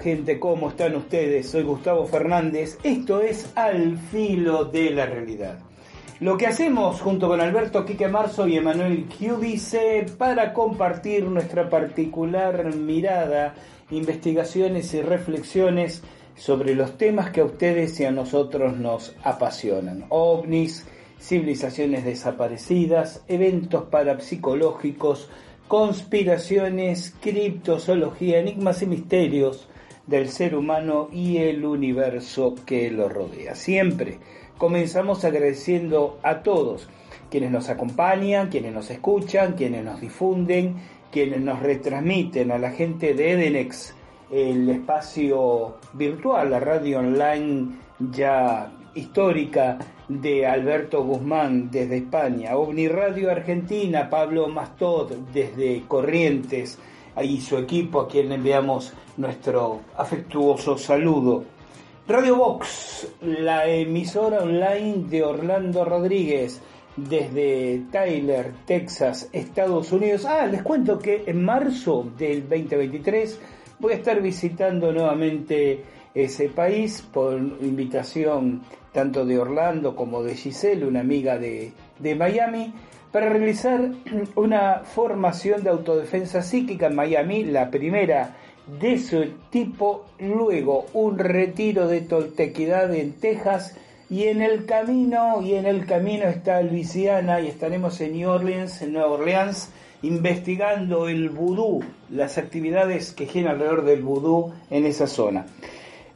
Gente, ¿cómo están ustedes? Soy Gustavo Fernández. Esto es Al Filo de la Realidad. Lo que hacemos junto con Alberto Quique Marzo y Emanuel Cubice para compartir nuestra particular mirada, investigaciones y reflexiones sobre los temas que a ustedes y a nosotros nos apasionan. OVNIs, civilizaciones desaparecidas, eventos parapsicológicos, conspiraciones, criptozoología, enigmas y misterios del ser humano y el universo que lo rodea. Siempre comenzamos agradeciendo a todos quienes nos acompañan, quienes nos escuchan, quienes nos difunden, quienes nos retransmiten a la gente de Edenex, el espacio virtual, la radio online ya histórica de Alberto Guzmán desde España, OVNI Radio Argentina, Pablo Mastot desde Corrientes y su equipo a quien le enviamos nuestro afectuoso saludo. Radio Box, la emisora online de Orlando Rodríguez desde Tyler, Texas, Estados Unidos. Ah, les cuento que en marzo del 2023 voy a estar visitando nuevamente ese país por invitación tanto de Orlando como de Giselle, una amiga de, de Miami, para realizar una formación de autodefensa psíquica en Miami, la primera de su tipo, luego un retiro de toltequidad en Texas y en el camino, y en el camino está Luisiana y estaremos en New Orleans, en Nueva Orleans, investigando el vudú, las actividades que giran alrededor del vudú en esa zona.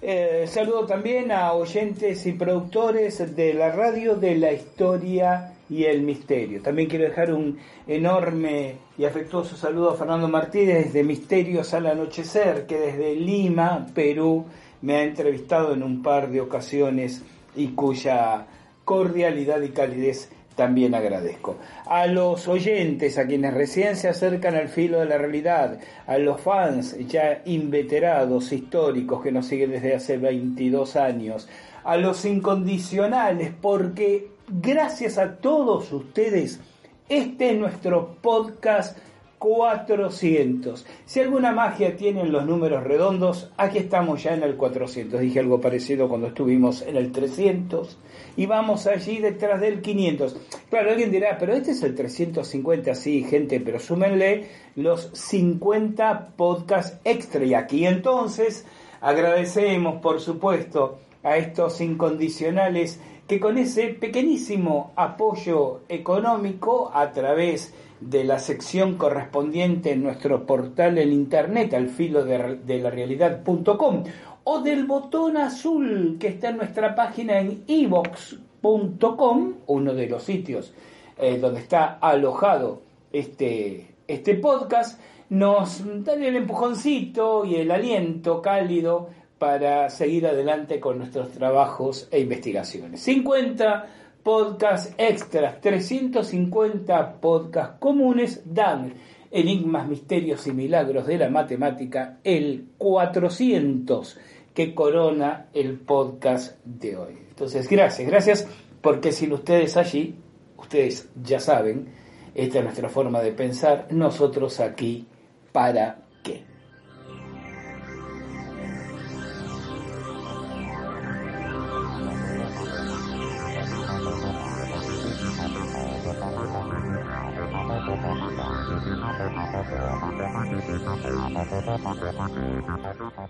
Eh, saludo también a oyentes y productores de la radio de la historia y el misterio. También quiero dejar un enorme y afectuoso saludo a Fernando Martínez de Misterios al Anochecer, que desde Lima, Perú, me ha entrevistado en un par de ocasiones y cuya cordialidad y calidez también agradezco. A los oyentes, a quienes recién se acercan al filo de la realidad, a los fans ya inveterados, históricos, que nos siguen desde hace 22 años, a los incondicionales, porque gracias a todos ustedes, este es nuestro podcast 400. Si alguna magia tienen los números redondos, aquí estamos ya en el 400. Dije algo parecido cuando estuvimos en el 300 y vamos allí detrás del 500. Claro, alguien dirá, pero este es el 350, sí, gente, pero súmenle los 50 podcasts extra. Y aquí entonces agradecemos, por supuesto, a estos incondicionales que con ese pequeñísimo apoyo económico a través de la sección correspondiente en nuestro portal en internet al filo de, la realidad.com o del botón azul que está en nuestra página en evox.com, uno de los sitios eh, donde está alojado este, este podcast, nos dan el empujoncito y el aliento cálido para seguir adelante con nuestros trabajos e investigaciones. 50 podcasts extras, 350 podcasts comunes dan enigmas, misterios y milagros de la matemática, el 400 que corona el podcast de hoy. Entonces, gracias, gracias, porque sin ustedes allí, ustedes ya saben, esta es nuestra forma de pensar, nosotros aquí, ¿para qué?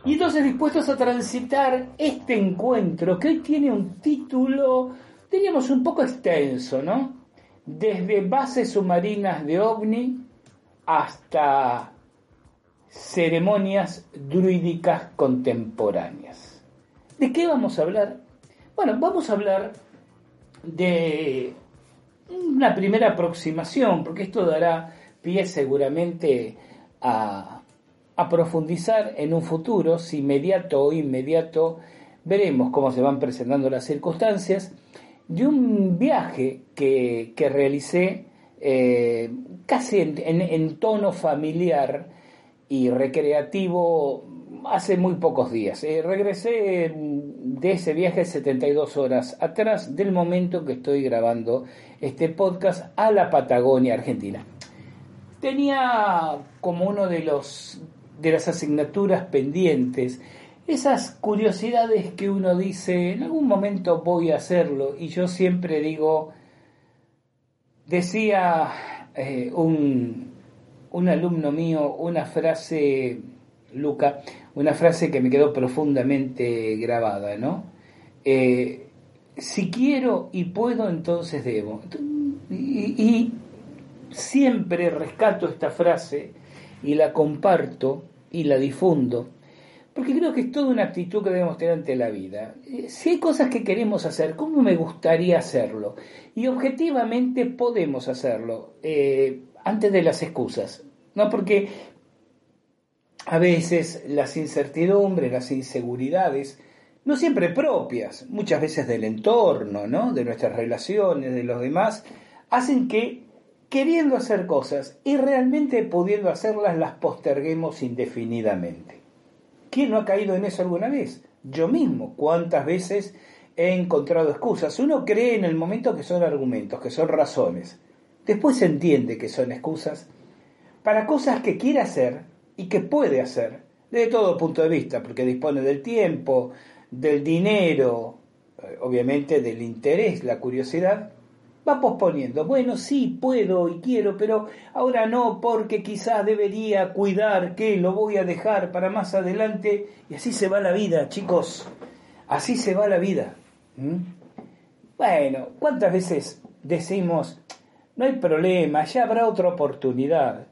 Y entonces dispuestos a transitar este encuentro, que hoy tiene un título, diríamos, un poco extenso, ¿no? Desde bases submarinas de ovni hasta ceremonias druídicas contemporáneas. ¿De qué vamos a hablar? Bueno, vamos a hablar de una primera aproximación, porque esto dará pie seguramente a, profundizar en un futuro, si inmediato o inmediato, veremos cómo se van presentando las circunstancias, de un viaje que, realicé eh, casi en, tono familiar y recreativo hace muy pocos días. Eh, regresé de ese viaje 72 horas atrás del momento que estoy grabando este podcast a la Patagonia Argentina tenía como uno de los de las asignaturas pendientes esas curiosidades que uno dice en algún momento voy a hacerlo y yo siempre digo decía eh, un, un alumno mío una frase Luca una frase que me quedó profundamente grabada no eh, si quiero y puedo entonces debo y siempre rescato esta frase y la comparto y la difundo, porque creo que es toda una actitud que debemos tener ante la vida. Eh, si hay cosas que queremos hacer, ¿cómo me gustaría hacerlo? Y objetivamente podemos hacerlo, eh, antes de las excusas, ¿no? Porque a veces las incertidumbres, las inseguridades, no siempre propias, muchas veces del entorno, ¿no? de nuestras relaciones, de los demás, hacen que queriendo hacer cosas y realmente pudiendo hacerlas las posterguemos indefinidamente. ¿Quién no ha caído en eso alguna vez? Yo mismo, ¿cuántas veces he encontrado excusas? Uno cree en el momento que son argumentos, que son razones. Después se entiende que son excusas para cosas que quiere hacer y que puede hacer, desde todo punto de vista, porque dispone del tiempo, del dinero, eh, obviamente del interés, la curiosidad, va posponiendo. Bueno, sí, puedo y quiero, pero ahora no, porque quizás debería cuidar que lo voy a dejar para más adelante. Y así se va la vida, chicos. Así se va la vida. ¿Mm? Bueno, ¿cuántas veces decimos, no hay problema, ya habrá otra oportunidad?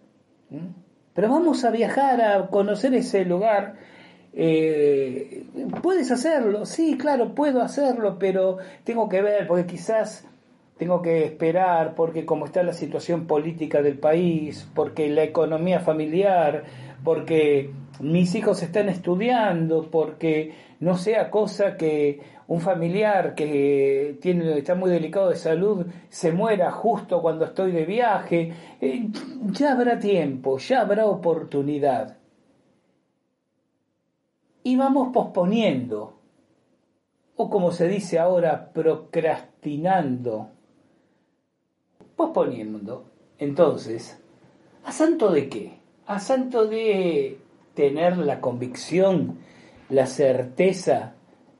¿Mm? Pero vamos a viajar a conocer ese lugar. Eh, ¿Puedes hacerlo? Sí, claro, puedo hacerlo, pero tengo que ver, porque quizás tengo que esperar porque como está la situación política del país, porque la economía familiar, porque mis hijos están estudiando, porque no sea cosa que un familiar que tiene, está muy delicado de salud se muera justo cuando estoy de viaje. Eh, ya habrá tiempo, ya habrá oportunidad. Y vamos posponiendo, o como se dice ahora, procrastinando posponiendo. Entonces, ¿a santo de qué? A santo de tener la convicción, la certeza,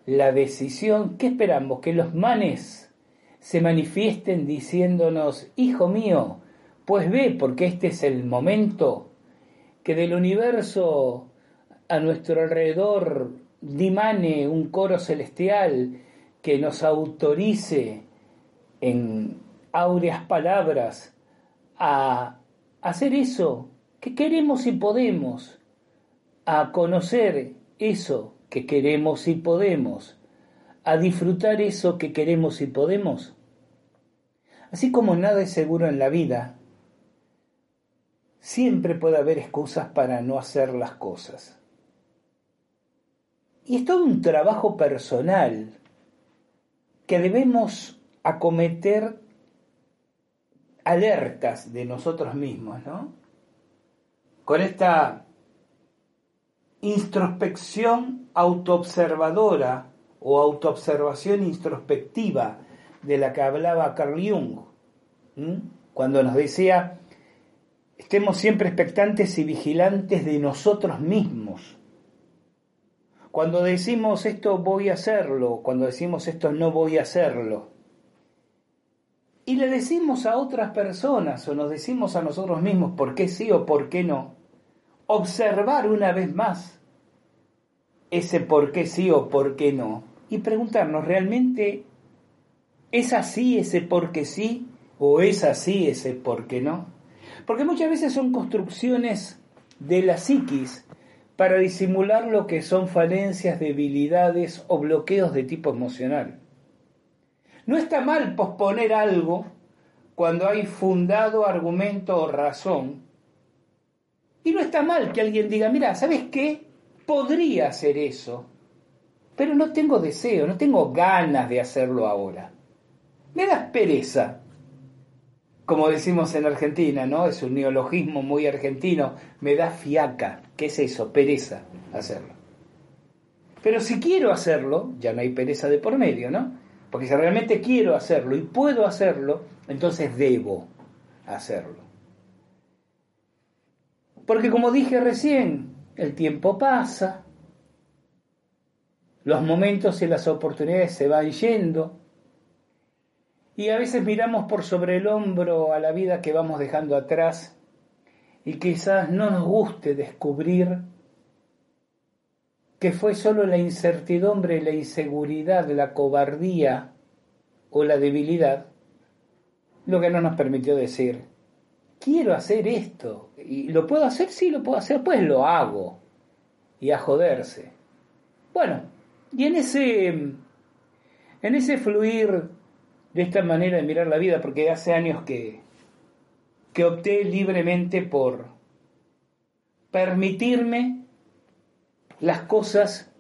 la decisión. ¿Qué esperamos? Que los manes se manifiesten diciéndonos, hijo mío, pues ve, porque este es el momento que del universo a nuestro alrededor dimane un coro celestial que nos autorice en áureas palabras a hacer eso que queremos y podemos, a conocer eso que queremos y podemos, a disfrutar eso que queremos y podemos. Así como nada es seguro en la vida, siempre puede haber excusas para no hacer las cosas. Y es todo un trabajo personal que debemos acometer alertas de nosotros mismos, ¿no? Con esta introspección autoobservadora o autoobservación introspectiva de la que hablaba Carl Jung, cuando nos decía, estemos siempre expectantes y vigilantes de nosotros mismos. Cuando decimos esto voy a hacerlo, cuando decimos esto no voy a hacerlo, y le decimos a otras personas o nos decimos a nosotros mismos por qué sí o por qué no, observar una vez más ese por qué sí o por qué no y preguntarnos realmente, ¿es así ese por qué sí o es así ese por qué no? Porque muchas veces son construcciones de la psiquis para disimular lo que son falencias, debilidades o bloqueos de tipo emocional. No está mal posponer algo cuando hay fundado argumento o razón. Y no está mal que alguien diga, mira, ¿sabes qué? Podría hacer eso, pero no tengo deseo, no tengo ganas de hacerlo ahora. Me das pereza. Como decimos en Argentina, ¿no? Es un neologismo muy argentino. Me da fiaca. ¿Qué es eso? Pereza hacerlo. Pero si quiero hacerlo, ya no hay pereza de por medio, ¿no? Porque si realmente quiero hacerlo y puedo hacerlo, entonces debo hacerlo. Porque como dije recién, el tiempo pasa, los momentos y las oportunidades se van yendo, y a veces miramos por sobre el hombro a la vida que vamos dejando atrás y quizás no nos guste descubrir que fue solo la incertidumbre, la inseguridad, la cobardía o la debilidad lo que no nos permitió decir, quiero hacer esto, y lo puedo hacer, sí, lo puedo hacer, pues lo hago, y a joderse. Bueno, y en ese, en ese fluir de esta manera de mirar la vida, porque hace años que, que opté libremente por permitirme las cosas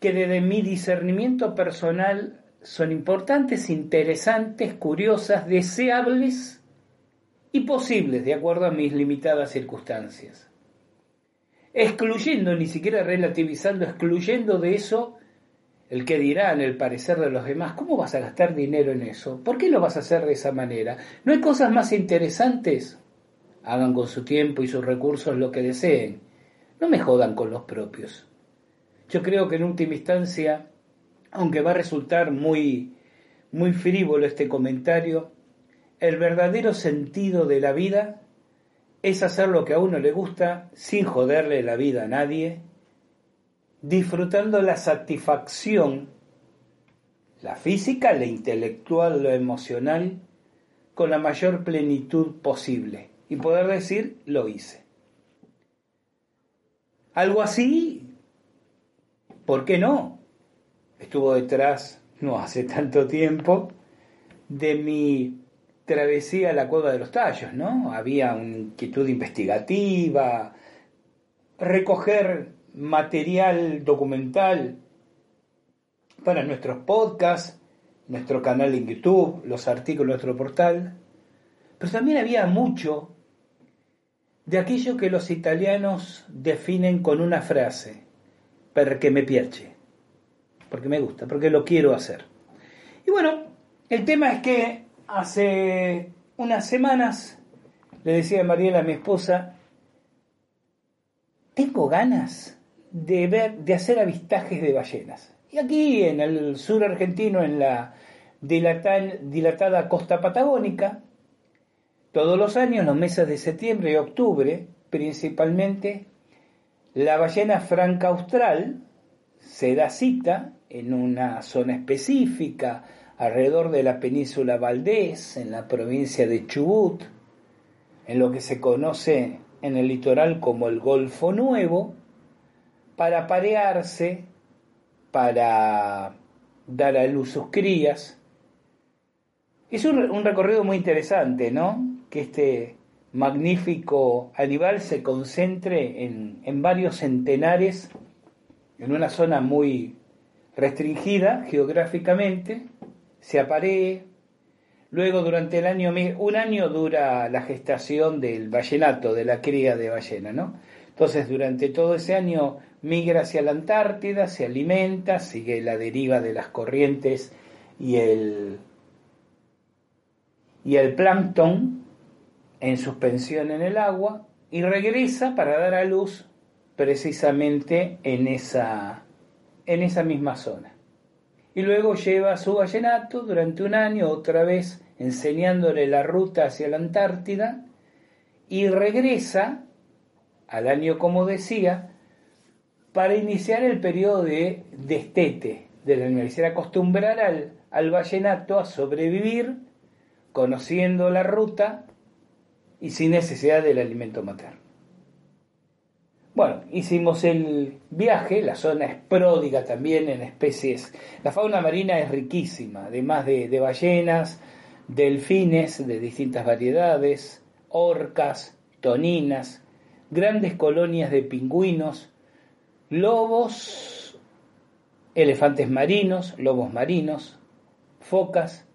que desde mi discernimiento personal son importantes, interesantes, curiosas, deseables y posibles de acuerdo a mis limitadas circunstancias. Excluyendo, ni siquiera relativizando, excluyendo de eso el que dirán, el parecer de los demás. ¿Cómo vas a gastar dinero en eso? ¿Por qué lo vas a hacer de esa manera? ¿No hay cosas más interesantes? Hagan con su tiempo y sus recursos lo que deseen no me jodan con los propios. Yo creo que en última instancia, aunque va a resultar muy, muy frívolo este comentario, el verdadero sentido de la vida es hacer lo que a uno le gusta sin joderle la vida a nadie, disfrutando la satisfacción, la física, la intelectual, lo emocional, con la mayor plenitud posible y poder decir lo hice. Algo así, ¿por qué no? Estuvo detrás, no hace tanto tiempo, de mi travesía a la cueva de los tallos, ¿no? Había una inquietud investigativa, recoger material documental para nuestros podcasts, nuestro canal en YouTube, los artículos de nuestro portal, pero también había mucho de aquello que los italianos definen con una frase, perché me piace, porque me gusta, porque lo quiero hacer. Y bueno, el tema es que hace unas semanas le decía a Mariela, mi esposa, tengo ganas de ver, de hacer avistajes de ballenas. Y aquí en el sur argentino, en la dilatada costa patagónica, todos los años, los meses de septiembre y octubre, principalmente, la ballena franca austral se da cita en una zona específica alrededor de la península Valdés, en la provincia de Chubut, en lo que se conoce en el litoral como el Golfo Nuevo, para parearse, para dar a luz sus crías. Es un recorrido muy interesante, ¿no? Que este magnífico animal se concentre en, varios centenares, en una zona muy restringida geográficamente, se aparee, luego durante el año, un año dura la gestación del vallenato, de la cría de ballena, ¿no? Entonces durante todo ese año migra hacia la Antártida, se alimenta, sigue la deriva de las corrientes y el, y el plancton, en suspensión en el agua y regresa para dar a luz precisamente en esa, en esa misma zona. Y luego lleva a su vallenato durante un año, otra vez enseñándole la ruta hacia la Antártida, y regresa al año, como decía, para iniciar el periodo de destete del animal, y acostumbrar al, al vallenato a sobrevivir conociendo la ruta y sin necesidad del alimento materno. Bueno, hicimos el viaje, la zona es pródiga también en especies. La fauna marina es riquísima, además de, ballenas, delfines de distintas variedades, orcas, toninas, grandes colonias de pingüinos, lobos, elefantes marinos, lobos marinos, focas,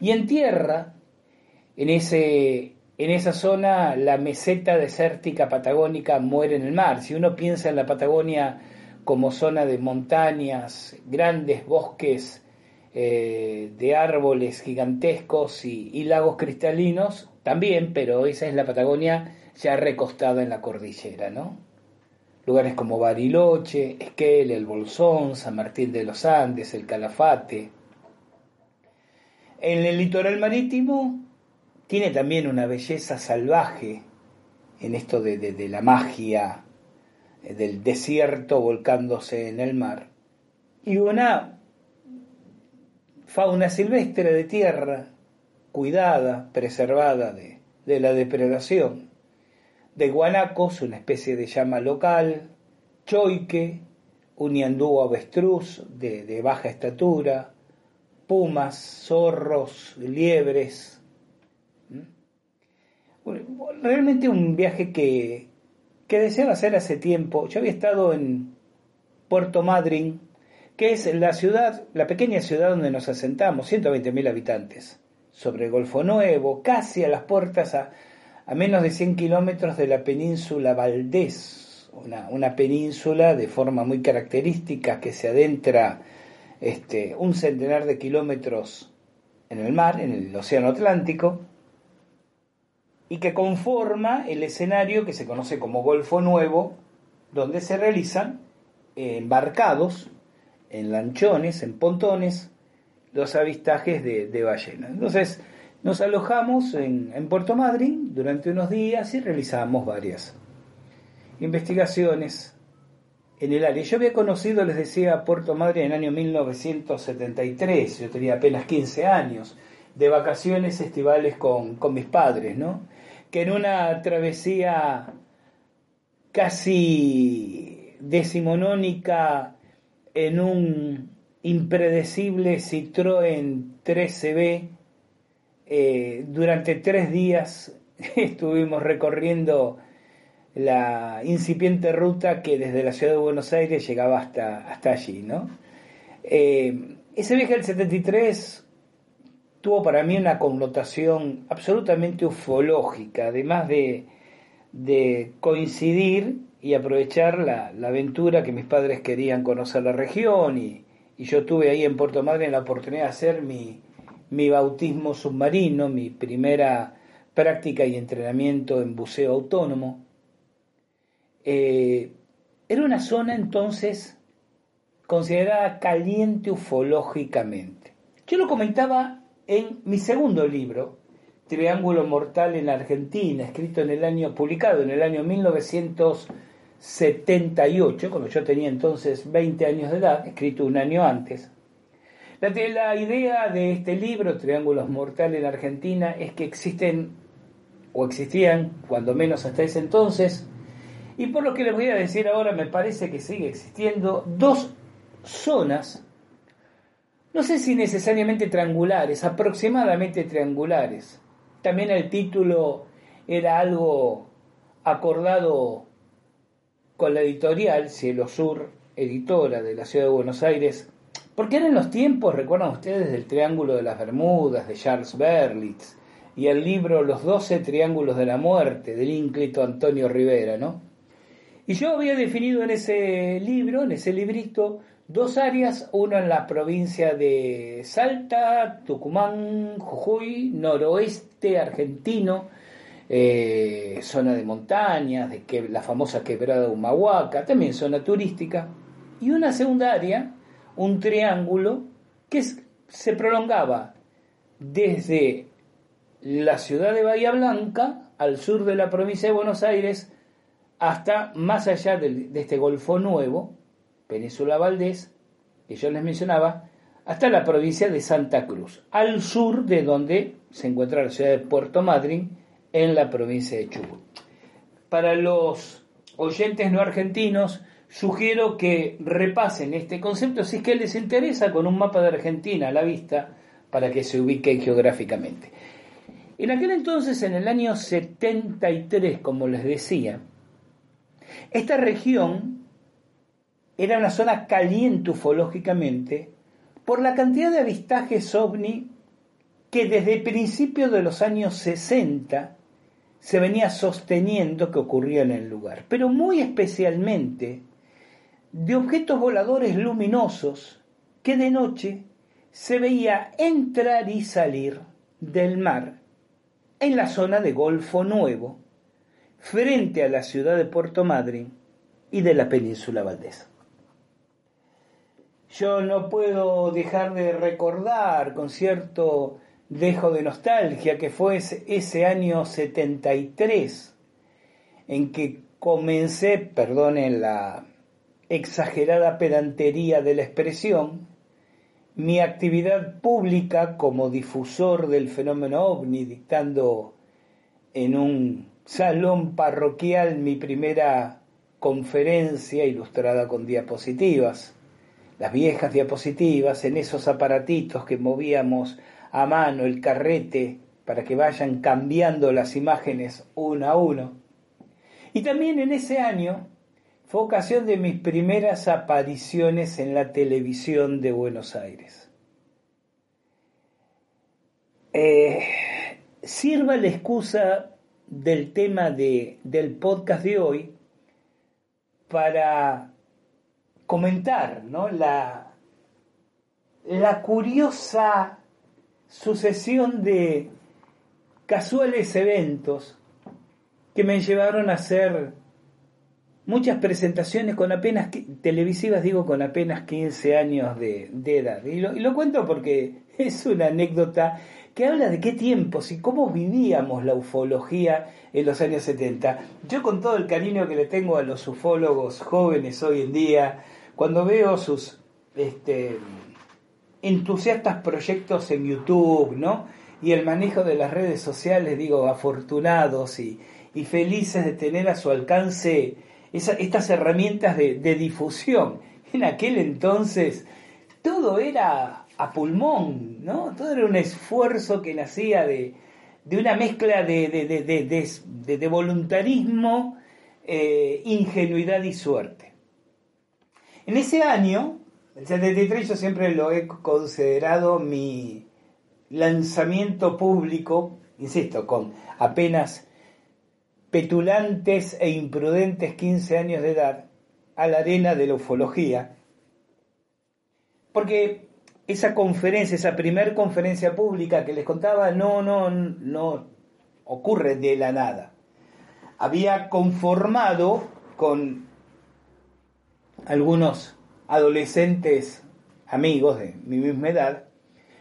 y en tierra, en, ese, en esa zona, la meseta desértica patagónica muere en el mar. Si uno piensa en la Patagonia como zona de montañas, grandes bosques eh, de árboles gigantescos y, lagos cristalinos, también, pero esa es la Patagonia ya recostada en la cordillera, ¿no? Lugares como Bariloche, Esquel, El Bolsón, San Martín de los Andes, El Calafate. En el litoral marítimo tiene también una belleza salvaje en esto de la magia eh, del desierto volcándose en el mar y una fauna silvestre de tierra, cuidada, preservada de, la depredación, de guanacos, una especie de llama local, choique, un ñandú avestruz de, baja estatura, pumas, zorros, liebres. Realmente un viaje que, que deseaba hacer hace tiempo. Yo había estado en Puerto Madryn, que es la ciudad, la pequeña ciudad donde nos asentamos, 120.000 habitantes, sobre Golfo Nuevo, casi a las puertas, a, menos de 100 kilómetros de la península Valdés, una, península de forma muy característica que se adentra este, un centenar de kilómetros en el mar, en el Océano Atlántico, y que conforma el escenario que se conoce como Golfo Nuevo, donde se realizan embarcados en lanchones, en pontones, los avistajes de, ballenas. Entonces nos alojamos en, Puerto Madryn durante unos días y realizamos varias investigaciones en el área. Yo había conocido, les decía, Puerto Madryn en el año 1973, yo tenía apenas 15 años, de vacaciones estivales con, con mis padres, ¿no? Que en una travesía casi decimonónica en un impredecible Citroën 3CB. Eh, durante tres días estuvimos recorriendo la incipiente ruta que desde la ciudad de Buenos Aires llegaba hasta, hasta allí. ¿no? Eh, ese viaje del 73 tuvo para mí una connotación absolutamente ufológica, además de, de coincidir y aprovechar la, aventura que mis padres querían conocer la región y, yo tuve ahí en Puerto Madryn la oportunidad de hacer mi, bautismo submarino, mi primera práctica y entrenamiento en buceo autónomo. Eh, era una zona entonces considerada caliente ufológicamente. Yo lo comentaba en mi segundo libro, Triángulo Mortal en Argentina, escrito en el año, publicado en el año 1900. 78, cuando yo tenía entonces 20 años de edad, escrito un año antes. La, la idea de este libro, Triángulos Mortales en Argentina, es que existen, o existían, cuando menos hasta ese entonces, y por lo que les voy a decir ahora, me parece que sigue existiendo dos zonas, no sé si necesariamente triangulares, aproximadamente triangulares. También el título era algo acordado con la editorial Cielo Sur, editora de la ciudad de Buenos Aires, porque eran los tiempos, recuerdan ustedes, del Triángulo de las Bermudas, de Charles Berlitz, y el libro Los Doce Triángulos de la Muerte, del ínclito Antonio Rivera, ¿no? Y yo había definido en ese libro, en ese librito, dos áreas, una en la provincia de Salta, Tucumán, Jujuy, noroeste argentino, eh, zona de montañas, de que, la famosa quebrada Humahuaca, también zona turística, y una segunda área, un triángulo que se prolongaba desde la ciudad de Bahía Blanca, al sur de la provincia de Buenos Aires, hasta más allá de, este Golfo Nuevo, Península Valdés, que yo les mencionaba, hasta la provincia de Santa Cruz, al sur de donde se encuentra la ciudad de Puerto Madryn, en la provincia de Chubut. Para los oyentes no argentinos, sugiero que repasen este concepto si es que les interesa con un mapa de Argentina a la vista para que se ubiquen geográficamente. En aquel entonces, en el año 73, como les decía, esta región era una zona caliente ufológicamente por la cantidad de avistajes ovni que desde principios de los años 60 se venía sosteniendo que ocurría en el lugar, pero muy especialmente de objetos voladores luminosos que de noche se veía entrar y salir del mar en la zona de Golfo Nuevo, frente a la ciudad de Puerto Madryn y de la península Valdés. Yo no puedo dejar de recordar con cierto dejo de nostalgia que fue ese año 73 en que comencé, perdonen la exagerada pedantería de la expresión, mi actividad pública como difusor del fenómeno ovni, dictando en un salón parroquial mi primera conferencia ilustrada con diapositivas, las viejas diapositivas en esos aparatitos que movíamos a mano el carrete para que vayan cambiando las imágenes uno a uno. Y también en ese año fue ocasión de mis primeras apariciones en la televisión de Buenos Aires. Eh, sirva la excusa del tema de, del podcast de hoy para comentar ¿no? la, la curiosa sucesión de casuales eventos que me llevaron a hacer muchas presentaciones con apenas televisivas, digo con apenas 15 años de, edad. Y lo, y lo, cuento porque es una anécdota que habla de qué tiempos y cómo vivíamos la ufología en los años 70. Yo con todo el cariño que le tengo a los ufólogos jóvenes hoy en día, cuando veo sus este, entusiastas proyectos en YouTube, ¿no? Y el manejo de las redes sociales, digo, afortunados y, felices de tener a su alcance estas herramientas de, difusión. En aquel entonces todo era a pulmón, ¿no? Todo era un esfuerzo que nacía de, una mezcla de, voluntarismo, eh, ingenuidad y suerte. En ese año, el 73 yo siempre lo he considerado mi lanzamiento público, insisto, con apenas petulantes e imprudentes 15 años de edad, a la arena de la ufología. Porque esa conferencia, esa primer conferencia pública que les contaba, no, no, no ocurre de la nada. Había conformado con algunos adolescentes amigos de mi misma edad,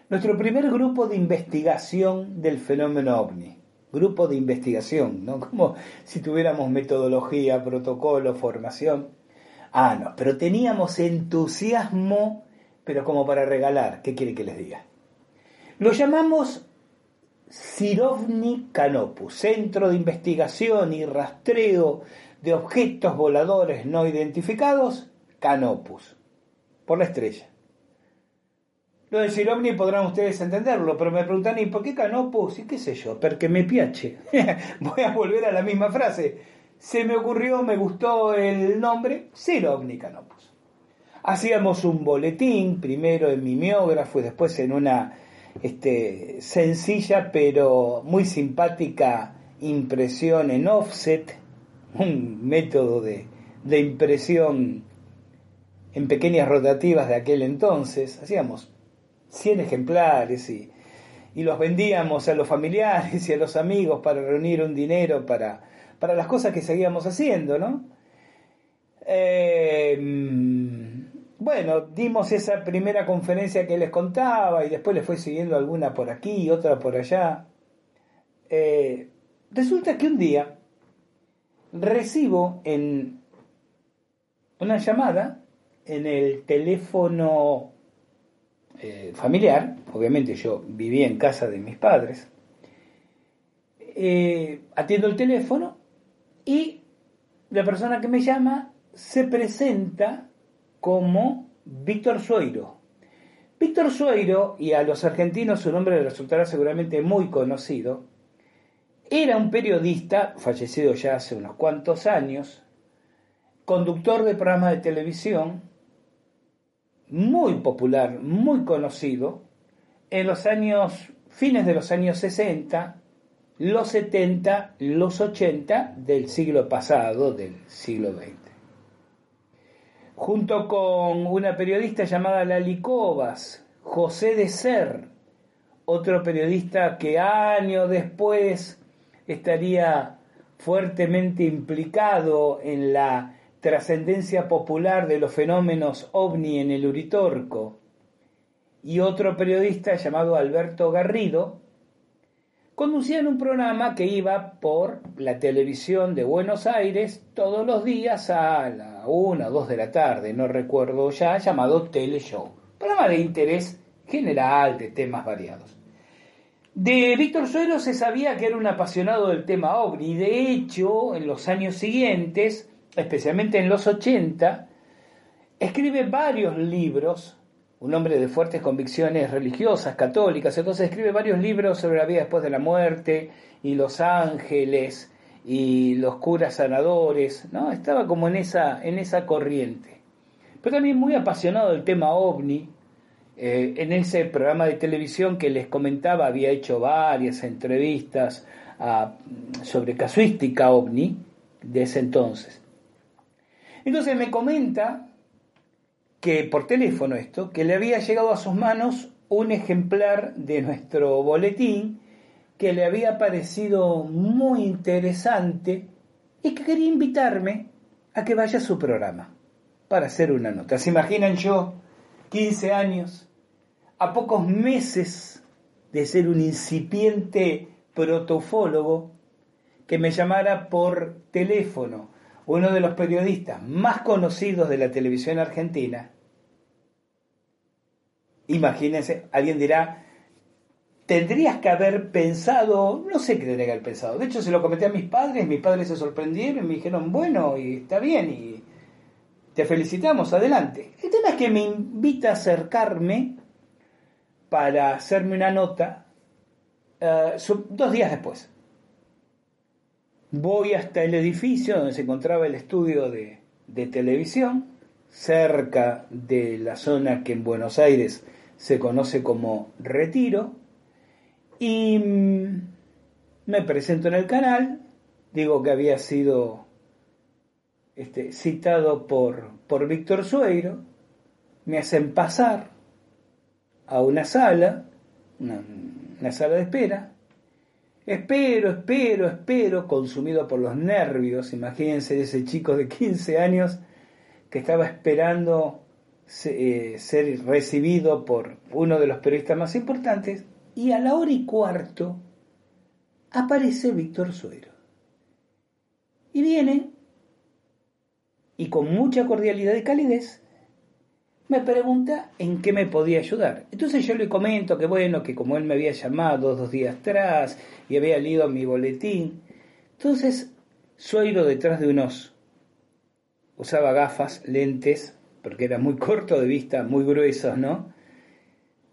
nuestro primer grupo de investigación del fenómeno ovni. Grupo de investigación, ¿no? Como si tuviéramos metodología, protocolo, formación. Ah, no, pero teníamos entusiasmo, pero como para regalar. ¿Qué quiere que les diga? Lo llamamos Sirovni Canopus, Centro de Investigación y Rastreo de Objetos Voladores No Identificados Canopus, por la estrella. Lo de Siromni podrán ustedes entenderlo, pero me preguntan, ¿y por qué Canopus? Y qué sé yo, porque me piache. Voy a volver a la misma frase. Se me ocurrió, me gustó el nombre, Siromni Canopus. Hacíamos un boletín, primero en mimeógrafo y después en una este, sencilla pero muy simpática impresión en offset, un método de impresión en pequeñas rotativas de aquel entonces, hacíamos 100 ejemplares y, los vendíamos a los familiares y a los amigos para reunir un dinero para, para las cosas que seguíamos haciendo, ¿no? Eh, bueno, dimos esa primera conferencia que les contaba y después les fue siguiendo alguna por aquí, otra por allá. Eh, resulta que un día recibo en una llamada en el teléfono eh, familiar, obviamente yo vivía en casa de mis padres, eh, atiendo el teléfono y la persona que me llama se presenta como Víctor Sueiro. Víctor Sueiro, y a los argentinos su nombre le resultará seguramente muy conocido, era un periodista, fallecido ya hace unos cuantos años, conductor de programas de televisión, muy popular, muy conocido, en los años, fines de los años 60, los 70, los 80 del siglo pasado, del siglo XX. Junto con una periodista llamada Lali Cobas, José de Ser, otro periodista que años después estaría fuertemente implicado en la trascendencia popular de los fenómenos ovni en el Uritorco, y otro periodista llamado Alberto Garrido, conducían un programa que iba por la televisión de Buenos Aires todos los días a la una o dos de la tarde, no recuerdo ya, llamado Teleshow. Programa de interés general de temas variados. De Víctor Suero se sabía que era un apasionado del tema ovni. De hecho, en los años siguientes, especialmente en los 80, escribe varios libros, un hombre de fuertes convicciones religiosas, católicas, entonces escribe varios libros sobre la vida después de la muerte y los ángeles y los curas sanadores, ¿no? Estaba como en esa, en esa corriente. Pero también muy apasionado del tema ovni, eh, en ese programa de televisión que les comentaba había hecho varias entrevistas sobre casuística ovni de ese entonces. Entonces me comenta que por teléfono esto, que le había llegado a sus manos un ejemplar de nuestro boletín que le había parecido muy interesante y que quería invitarme a que vaya a su programa para hacer una nota. ¿Se imaginan yo 15 años, a pocos meses de ser un incipiente protofólogo, que me llamara por teléfono uno de los periodistas más conocidos de la televisión argentina. Imagínense, alguien dirá, tendrías que haber pensado, no sé qué tendría que haber pensado. De hecho, se lo comenté a mis padres, mis padres se sorprendieron y me dijeron, bueno, y está bien, y te felicitamos, adelante. El tema es que me invita a acercarme para hacerme una nota eh, dos días después. Voy hasta el edificio donde se encontraba el estudio de, de televisión, cerca de la zona que en Buenos Aires se conoce como Retiro, y mm, me presento en el canal, digo que había sido este, citado por, por Víctor Sueiro, me hacen pasar a una sala, una, sala de espera, Espero, espero, espero, consumido por los nervios. Imagínense ese chico de 15 años que estaba esperando eh, ser recibido por uno de los periodistas más importantes. Y a la hora y cuarto aparece Víctor Suero. Y viene y con mucha cordialidad y calidez me pregunta en qué me podía ayudar. Entonces yo le comento que bueno, que como él me había llamado dos días atrás y había leído mi boletín, entonces Suero detrás de unos usaba gafas, lentes, porque era muy corto de vista, muy gruesos, ¿no?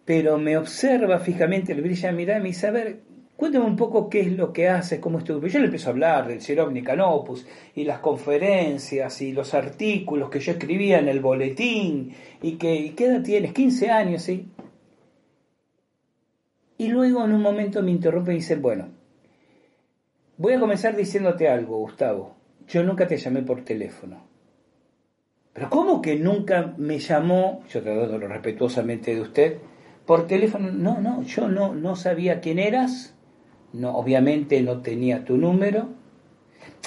Pero me observa fijamente, le brilla mirada y me dice, Cuéntame un poco qué es lo que haces, cómo es tu... Yo le empiezo a hablar del Cerovni Canopus y las conferencias y los artículos que yo escribía en el boletín y que ¿qué edad tienes? 15 años, ¿sí? Y luego en un momento me interrumpe y dice, bueno, voy a comenzar diciéndote algo, Gustavo. Yo nunca te llamé por teléfono. Pero ¿cómo que nunca me llamó, yo tratándolo respetuosamente de usted, por teléfono? No, no, yo no, no sabía quién eras no, obviamente no tenía tu número.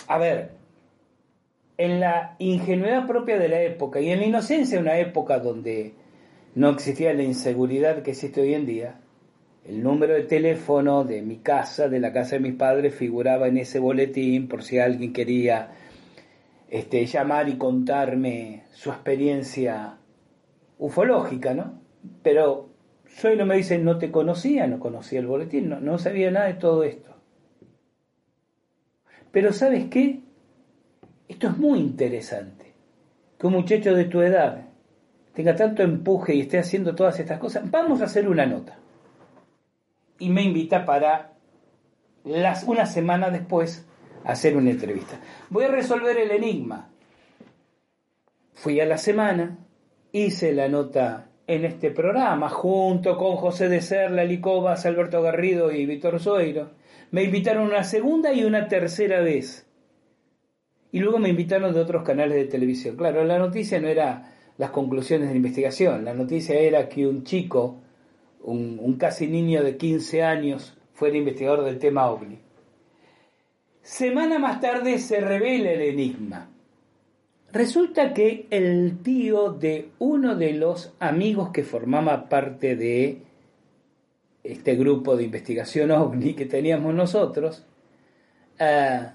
A ver, en la ingenuidad propia de la época y en la inocencia de una época donde no existía la inseguridad que existe hoy en día, el número de teléfono de mi casa, de la casa de mis padres, figuraba en ese boletín por si alguien quería este, llamar y contarme su experiencia ufológica, ¿no? Pero no me dice, no te conocía, no conocía el boletín, no, no sabía nada de todo esto. Pero ¿sabes qué? Esto es muy interesante. Que un muchacho de tu edad tenga tanto empuje y esté haciendo todas estas cosas. Vamos a hacer una nota. Y me invita para las, una semana después a hacer una entrevista. Voy a resolver el enigma. Fui a la semana, hice la nota en este programa, junto con José de Serla, Licobas, Alberto Garrido y Víctor Zoeiro. Me invitaron una segunda y una tercera vez. Y luego me invitaron de otros canales de televisión. Claro, la noticia no era las conclusiones de la investigación, la noticia era que un chico, un, casi niño de 15 años, fue el investigador del tema OVNI. Semana más tarde se revela el enigma. Resulta que el tío de uno de los amigos que formaba parte de este grupo de investigación ovni que teníamos nosotros, uh,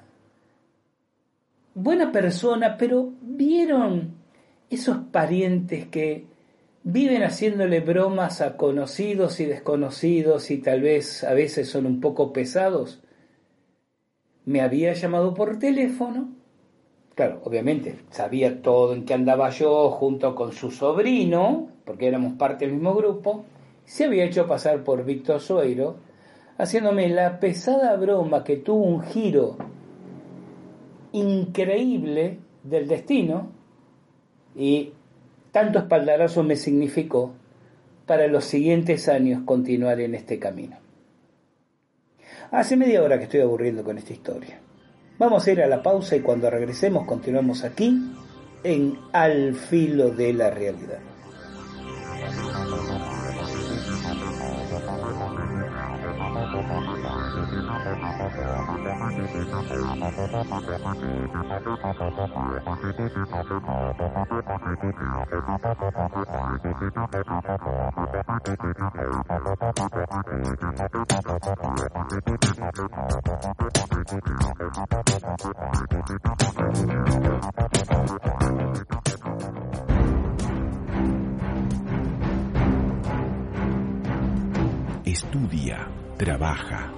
buena persona, pero vieron esos parientes que viven haciéndole bromas a conocidos y desconocidos y tal vez a veces son un poco pesados. Me había llamado por teléfono Claro, obviamente, sabía todo en qué andaba yo junto con su sobrino, porque éramos parte del mismo grupo, se había hecho pasar por Víctor Sueiro, haciéndome la pesada broma que tuvo un giro increíble del destino y tanto espaldarazo me significó para los siguientes años continuar en este camino. Hace media hora que estoy aburriendo con esta historia. Vamos a ir a la pausa y cuando regresemos continuamos aquí en Al filo de la realidad. Estudia, trabaja,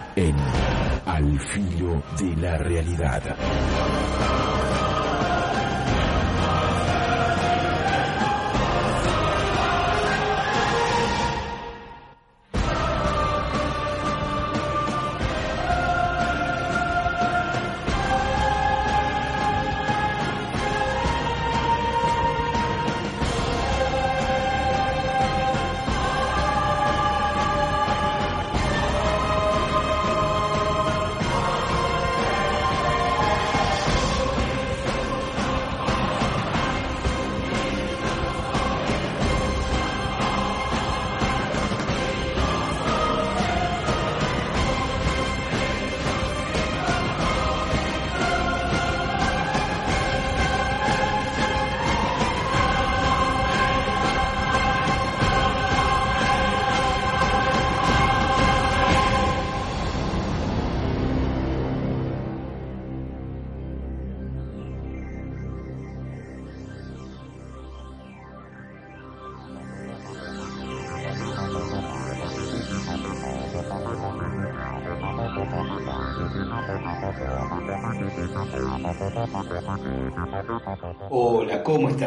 en Al filo de la realidad.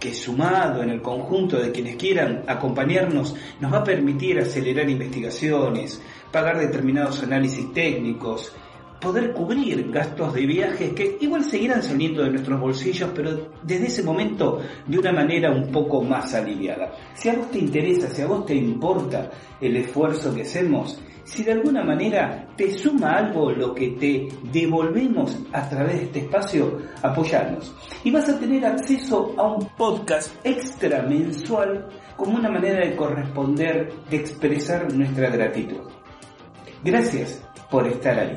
que sumado en el conjunto de quienes quieran acompañarnos nos va a permitir acelerar investigaciones, pagar determinados análisis técnicos, poder cubrir gastos de viajes que igual seguirán saliendo de nuestros bolsillos, pero desde ese momento de una manera un poco más aliviada. Si a vos te interesa, si a vos te importa el esfuerzo que hacemos, si de alguna manera te suma algo lo que te devolvemos a través de este espacio, apoyarnos. Y vas a tener acceso a un podcast extra mensual como una manera de corresponder, de expresar nuestra gratitud. Gracias por estar ahí.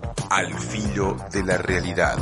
Al filo de la realidad.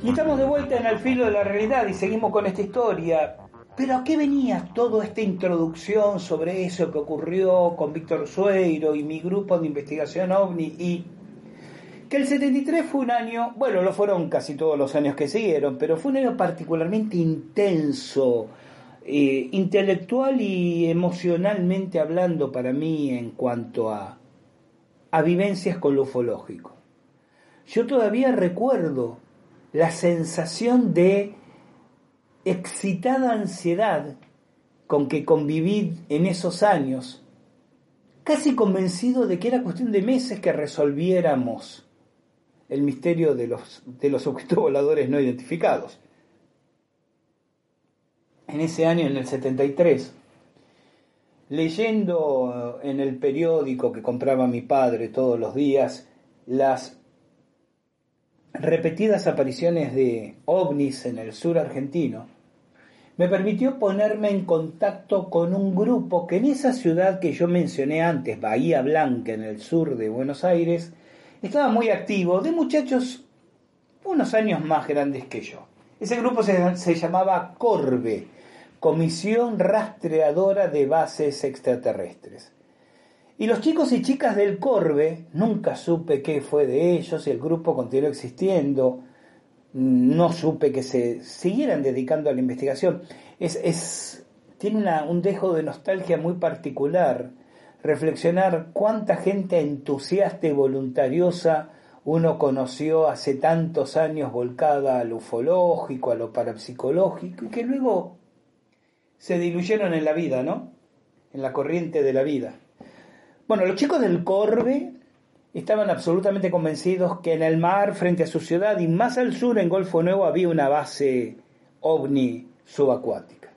Y estamos de vuelta en el filo de la realidad y seguimos con esta historia. Pero ¿a qué venía toda esta introducción sobre eso que ocurrió con Víctor Sueiro y mi grupo de investigación OVNI y que el 73 fue un año, bueno, lo fueron casi todos los años que siguieron, pero fue un año particularmente intenso, eh, intelectual y emocionalmente hablando para mí en cuanto a, a vivencias con lo ufológico. Yo todavía recuerdo la sensación de excitada ansiedad con que conviví en esos años, casi convencido de que era cuestión de meses que resolviéramos el misterio de los, de los objetos voladores no identificados. En ese año, en el 73, leyendo en el periódico que compraba mi padre todos los días, las repetidas apariciones de ovnis en el sur argentino, me permitió ponerme en contacto con un grupo que en esa ciudad que yo mencioné antes, Bahía Blanca, en el sur de Buenos Aires, estaba muy activo, de muchachos unos años más grandes que yo. Ese grupo se, se llamaba Corbe, Comisión Rastreadora de Bases Extraterrestres. Y los chicos y chicas del Corbe, nunca supe qué fue de ellos, el grupo continuó existiendo, no supe que se siguieran dedicando a la investigación. Es, tiene un dejo de nostalgia muy particular, reflexionar cuánta gente entusiasta y voluntariosa uno conoció hace tantos años volcada a lo ufológico, a lo parapsicológico, y que luego se diluyeron en la vida, ¿no? En la corriente de la vida. Bueno, los chicos del Corbe estaban absolutamente convencidos que en el mar, frente a su ciudad y más al sur, en Golfo Nuevo, había una base ovni subacuática.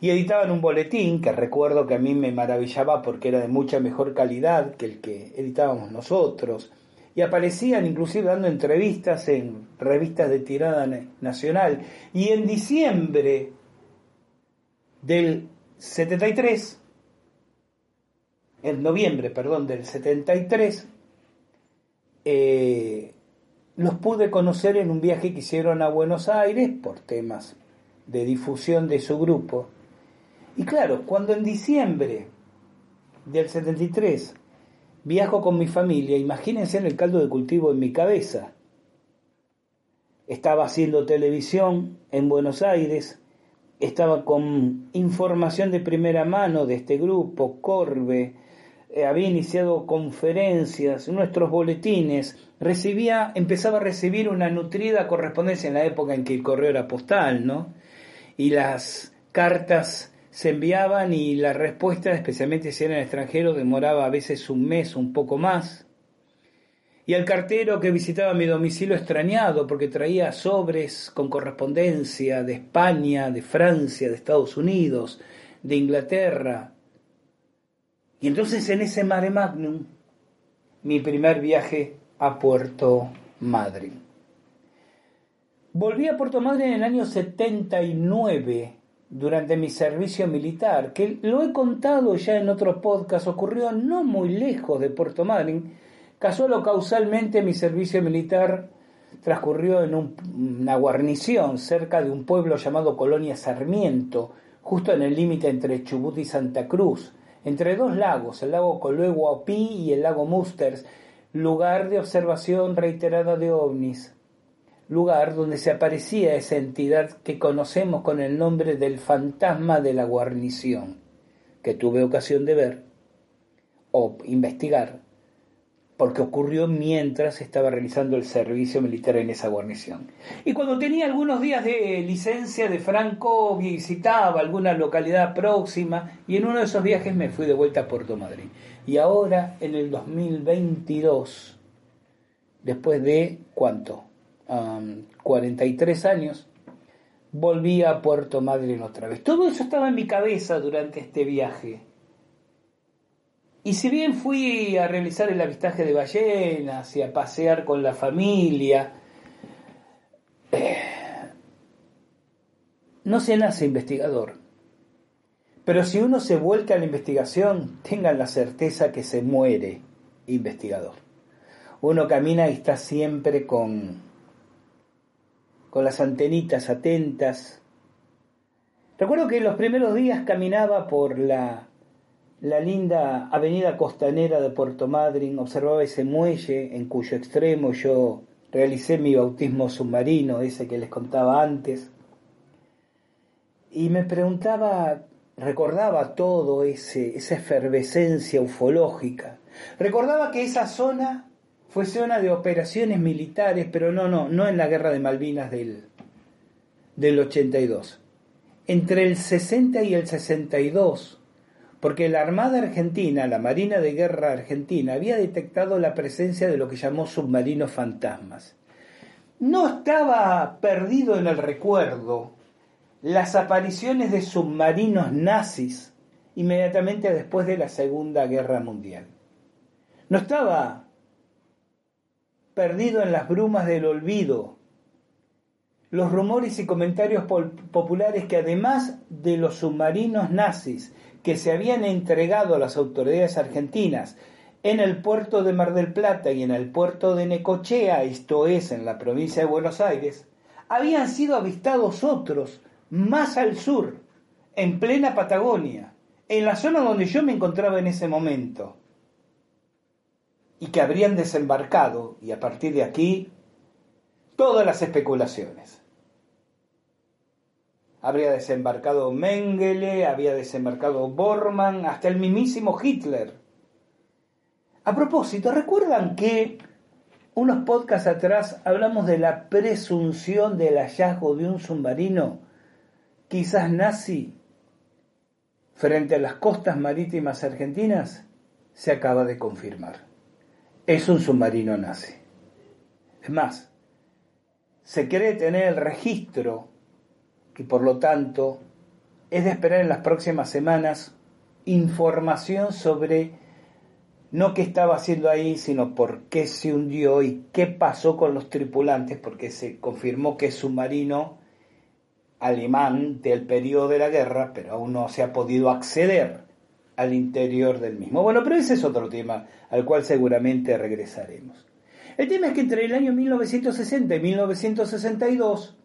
Y editaban un boletín que recuerdo que a mí me maravillaba porque era de mucha mejor calidad que el que editábamos nosotros y aparecían inclusive dando entrevistas en revistas de tirada nacional. Y en diciembre del 73, en noviembre, perdón, del 73, eh, los pude conocer en un viaje que hicieron a Buenos Aires por temas de difusión de su grupo. Y claro, cuando en diciembre del 73 Viajo con mi familia, imagínense en el caldo de cultivo en mi cabeza. Estaba haciendo televisión en Buenos Aires, estaba con información de primera mano de este grupo, Corbe, eh, había iniciado conferencias, nuestros boletines, recibía, empezaba a recibir una nutrida correspondencia en la época en que el correo era postal, ¿no? Y las cartas se enviaban y la respuesta, especialmente si era en extranjero, demoraba a veces un mes, un poco más. Y al cartero que visitaba mi domicilio extrañado porque traía sobres con correspondencia de España, de Francia, de Estados Unidos, de Inglaterra. Y entonces en ese mare magnum, mi primer viaje a Puerto Madryn. Volví a Puerto Madryn en el año 79 durante mi servicio militar, que lo he contado ya en otros podcasts, ocurrió no muy lejos de Puerto Madryn. Casual o causalmente mi servicio militar transcurrió en una guarnición cerca de un pueblo llamado Colonia Sarmiento, justo en el límite entre Chubut y Santa Cruz, entre dos lagos, el lago Colueguaopí y el lago Musters, lugar de observación reiterada de ovnis. Lugar donde se aparecía esa entidad que conocemos con el nombre del fantasma de la guarnición, que tuve ocasión de ver o investigar, porque ocurrió mientras estaba realizando el servicio militar en esa guarnición. Y cuando tenía algunos días de licencia de Franco, visitaba alguna localidad próxima y en uno de esos viajes me fui de vuelta a Puerto Madryn. Y ahora, en el 2022, después de, ¿cuánto? 43 años, volví a Puerto Madryn otra vez. Todo eso estaba en mi cabeza durante este viaje. Y si bien fui a realizar el avistaje de ballenas y a pasear con la familia, eh, no se nace investigador. Pero si uno se vuelca a la investigación, tengan la certeza que se muere investigador. Uno camina y está siempre con con las antenitas atentas. Recuerdo que en los primeros días caminaba por la, la linda avenida costanera de Puerto Madryn, observaba ese muelle en cuyo extremo yo realicé mi bautismo submarino, ese que les contaba antes, y me preguntaba, recordaba todo ese, esa efervescencia ufológica, recordaba que esa zona fue zona de operaciones militares, pero no, no, no en la guerra de Malvinas del, del 82. Entre el 60 y el 62, porque la Armada Argentina, la Marina de Guerra Argentina, había detectado la presencia de lo que llamó submarinos fantasmas. No estaba perdido en el recuerdo las apariciones de submarinos nazis inmediatamente después de la Segunda Guerra Mundial. No estaba perdido en las brumas del olvido. Los rumores y comentarios populares que además de los submarinos nazis que se habían entregado a las autoridades argentinas en el puerto de Mar del Plata y en el puerto de Necochea, esto es, en la provincia de Buenos Aires, habían sido avistados otros más al sur, en plena Patagonia, en la zona donde yo me encontraba en ese momento y que habrían desembarcado, y a partir de aquí, todas las especulaciones. Habría desembarcado Mengele, había desembarcado Bormann, hasta el mismísimo Hitler A propósito, ¿recuerdan que unos podcasts atrás hablamos de la presunción del hallazgo de un submarino, quizás nazi, frente a las costas marítimas argentinas? Se acaba de confirmar. Es un submarino nazi. Es más, se cree tener el registro y por lo tanto es de esperar en las próximas semanas información sobre no qué estaba haciendo ahí, sino por qué se hundió y qué pasó con los tripulantes, porque se confirmó que es submarino alemán del periodo de la guerra, pero aún no se ha podido acceder al interior del mismo. Bueno, pero ese es otro tema al cual seguramente regresaremos. El tema es que entre el año 1960 y 1962,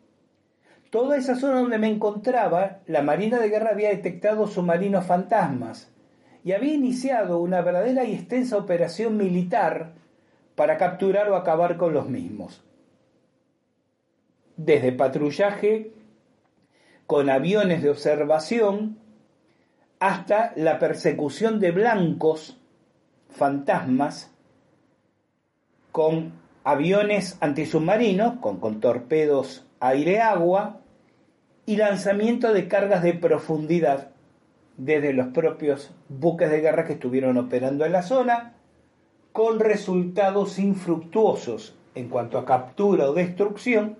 toda esa zona donde me encontraba, la Marina de Guerra había detectado submarinos fantasmas y había iniciado una verdadera y extensa operación militar para capturar o acabar con los mismos. Desde patrullaje con aviones de observación hasta la persecución de blancos fantasmas con aviones antisubmarinos, con, con torpedos aire-agua y lanzamiento de cargas de profundidad desde los propios buques de guerra que estuvieron operando en la zona, con resultados infructuosos en cuanto a captura o destrucción,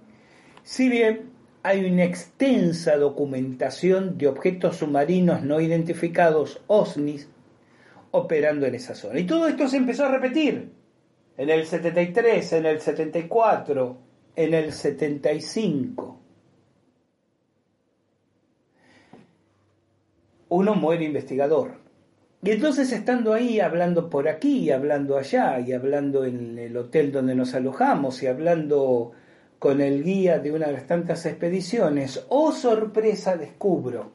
si bien hay una extensa documentación de objetos submarinos no identificados, OSNIs, operando en esa zona. Y todo esto se empezó a repetir en el 73, en el 74, en el 75. Uno muere investigador. Y entonces estando ahí, hablando por aquí, hablando allá, y hablando en el hotel donde nos alojamos, y hablando con el guía de una de las tantas expediciones, oh sorpresa descubro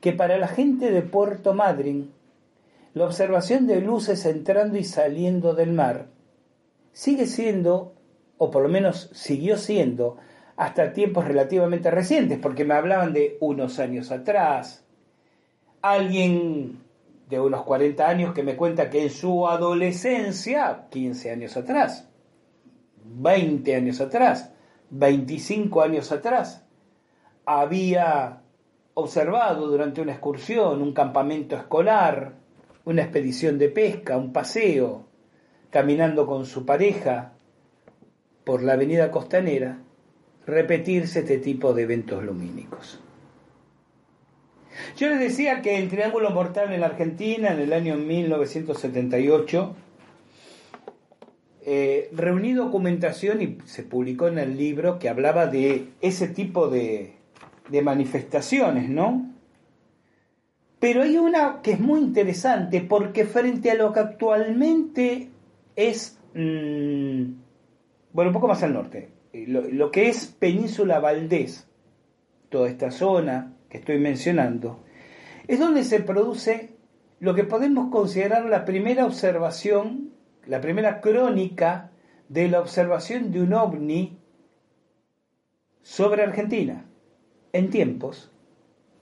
que para la gente de Puerto Madryn, la observación de luces entrando y saliendo del mar sigue siendo, o por lo menos siguió siendo, hasta tiempos relativamente recientes, porque me hablaban de unos años atrás. Alguien de unos 40 años que me cuenta que en su adolescencia, 15 años atrás, 20 años atrás, 25 años atrás, había observado durante una excursión, un campamento escolar, una expedición de pesca, un paseo, caminando con su pareja por la avenida costanera, repetirse este tipo de eventos lumínicos. Yo les decía que el Triángulo Mortal en la Argentina, en el año 1978, eh, reuní documentación y se publicó en el libro que hablaba de ese tipo de, manifestaciones, ¿no? Pero hay una que es muy interesante porque frente a lo que actualmente es, mm, bueno, un poco más al norte, eh, lo, que es Península Valdés, toda esta zona que estoy mencionando, es donde se produce lo que podemos considerar la primera observación, la primera crónica de la observación de un ovni sobre Argentina, en tiempos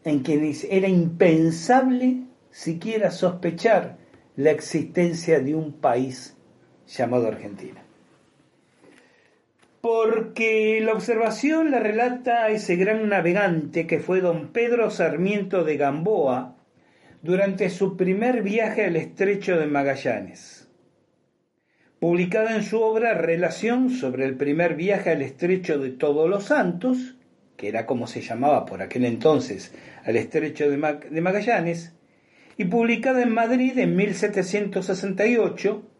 en que era impensable siquiera sospechar la existencia de un país llamado Argentina. Porque la observación la relata ese gran navegante que fue don Pedro Sarmiento de Gamboa durante su primer viaje al estrecho de Magallanes. Publicada en su obra Relación sobre el primer viaje al estrecho de Todos los Santos, que era como se llamaba por aquel entonces al estrecho de, Magallanes, y publicada en Madrid en 1768,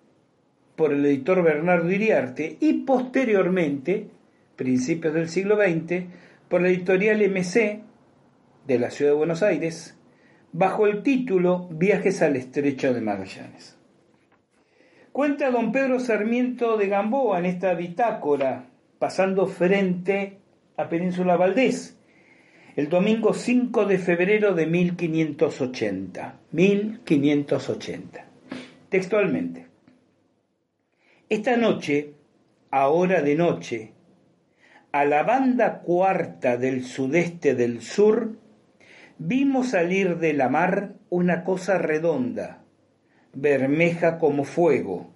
por el editor Bernardo Iriarte y posteriormente, principios del siglo XX, por la editorial MC de la Ciudad de Buenos Aires, bajo el título Viajes al Estrecho de Magallanes. Cuenta don Pedro Sarmiento de Gamboa en esta bitácora, pasando frente a Península Valdés, el domingo 5 de febrero de 1580. 1580. Textualmente. Esta noche, a hora de noche, a la banda cuarta del sudeste del sur, vimos salir de la mar una cosa redonda, bermeja como fuego,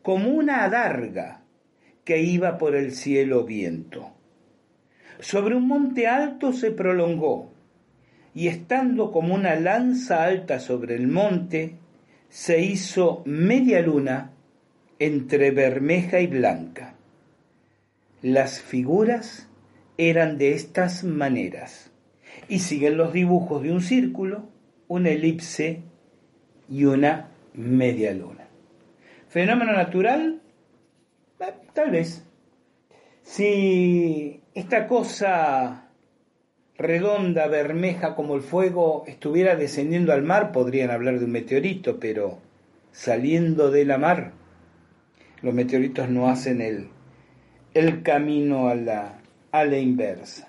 como una adarga que iba por el cielo viento. Sobre un monte alto se prolongó, y estando como una lanza alta sobre el monte, se hizo media luna entre bermeja y blanca. Las figuras eran de estas maneras, y siguen los dibujos de un círculo, una elipse y una media luna. Fenómeno natural, eh, tal vez. Si esta cosa redonda, bermeja como el fuego, estuviera descendiendo al mar, podrían hablar de un meteorito, pero saliendo de la mar, los meteoritos no hacen el, el camino a la, a la inversa.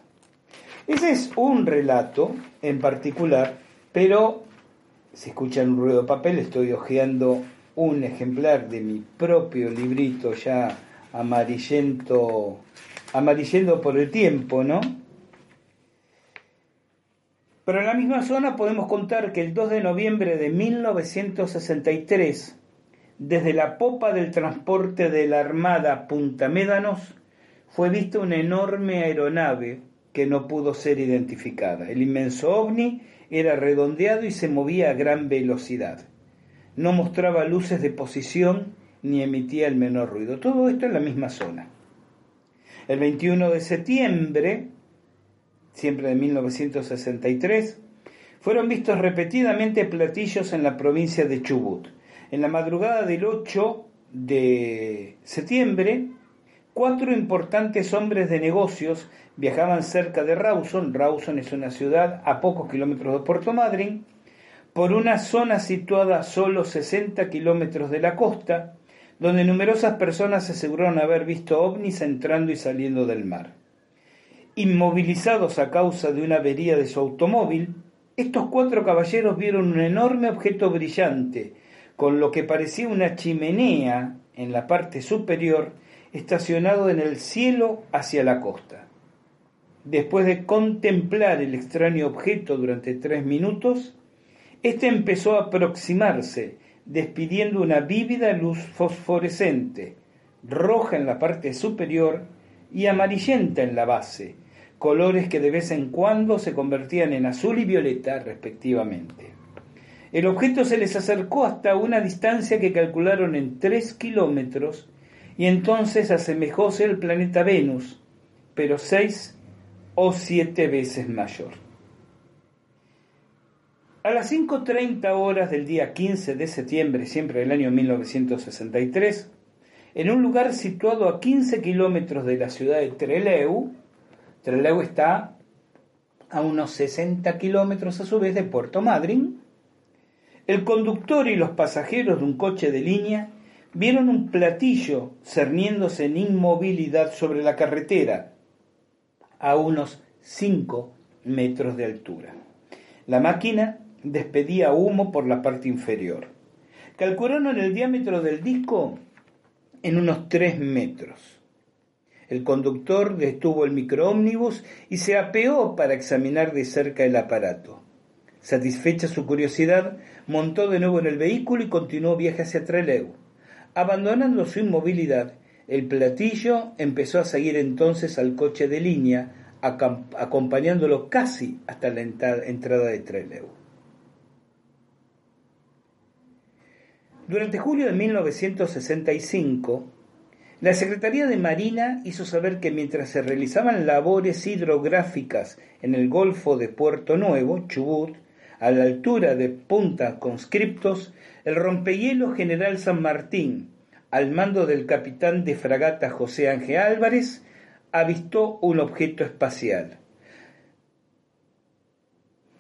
Ese es un relato en particular, pero si escuchan un ruido de papel, estoy hojeando un ejemplar de mi propio librito ya amarillento, amarillento por el tiempo, ¿no? Pero en la misma zona podemos contar que el 2 de noviembre de 1963, desde la popa del transporte de la Armada Punta Médanos, fue vista una enorme aeronave que no pudo ser identificada. El inmenso ovni era redondeado y se movía a gran velocidad. No mostraba luces de posición ni emitía el menor ruido. Todo esto en la misma zona. El 21 de septiembre, siempre de 1963, fueron vistos repetidamente platillos en la provincia de Chubut. En la madrugada del 8 de septiembre, cuatro importantes hombres de negocios viajaban cerca de Rawson. Rawson es una ciudad a pocos kilómetros de Puerto Madryn, por una zona situada a solo 60 kilómetros de la costa, donde numerosas personas aseguraron haber visto ovnis entrando y saliendo del mar. Inmovilizados a causa de una avería de su automóvil, estos cuatro caballeros vieron un enorme objeto brillante, con lo que parecía una chimenea en la parte superior, estacionado en el cielo hacia la costa. Después de contemplar el extraño objeto durante tres minutos, éste empezó a aproximarse despidiendo una vívida luz fosforescente, roja en la parte superior y amarillenta en la base, colores que de vez en cuando se convertían en azul y violeta respectivamente. El objeto se les acercó hasta una distancia que calcularon en tres kilómetros y entonces asemejóse al planeta Venus, pero seis o siete veces mayor. A las 5.30 horas del día 15 de septiembre, siempre del año 1963, en un lugar situado a 15 kilómetros de la ciudad de Trelew, Trelew está a unos 60 kilómetros a su vez de Puerto Madryn, el conductor y los pasajeros de un coche de línea vieron un platillo cerniéndose en inmovilidad sobre la carretera a unos 5 metros de altura. La máquina despedía humo por la parte inferior. Calcularon el diámetro del disco en unos 3 metros. El conductor detuvo el microómnibus y se apeó para examinar de cerca el aparato. Satisfecha su curiosidad, montó de nuevo en el vehículo y continuó viaje hacia Trelew. Abandonando su inmovilidad, el platillo empezó a seguir entonces al coche de línea, acompañándolo casi hasta la entrada de Trelew. Durante julio de 1965, la Secretaría de Marina hizo saber que mientras se realizaban labores hidrográficas en el Golfo de Puerto Nuevo, Chubut, a la altura de Punta Conscriptos, el rompehielo General San Martín, al mando del capitán de fragata José Ángel Álvarez, avistó un objeto espacial.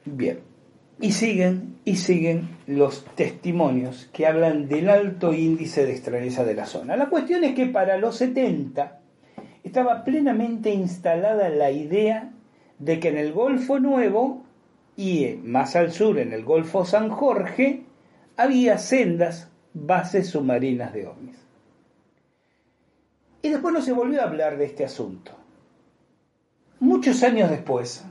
Bien, y siguen y siguen los testimonios que hablan del alto índice de extrañeza de la zona. La cuestión es que para los 70 estaba plenamente instalada la idea de que en el Golfo Nuevo y más al sur en el Golfo San Jorge había sendas bases submarinas de ovnis. Y después no se volvió a hablar de este asunto. Muchos años después,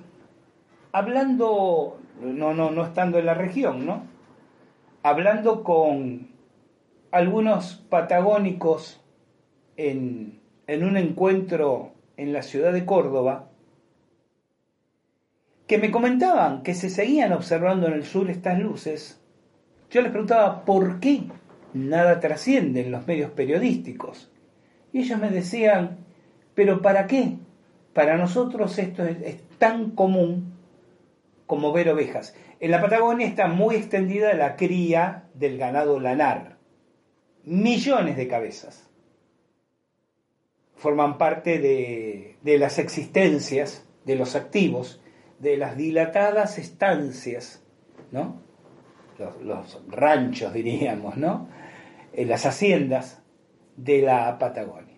hablando no, no, no estando en la región, ¿no? Hablando con algunos patagónicos en, en un encuentro en la ciudad de Córdoba que me comentaban que se seguían observando en el sur estas luces. Yo les preguntaba por qué nada trasciende en los medios periodísticos. Y ellos me decían, pero ¿para qué? Para nosotros esto es, tan común como ver ovejas. En la Patagonia está muy extendida la cría del ganado lanar. Millones de cabezas. Forman parte de, de las existencias de los activos, de las dilatadas estancias, ¿no? Los, ranchos, diríamos, ¿no? En las haciendas de la Patagonia.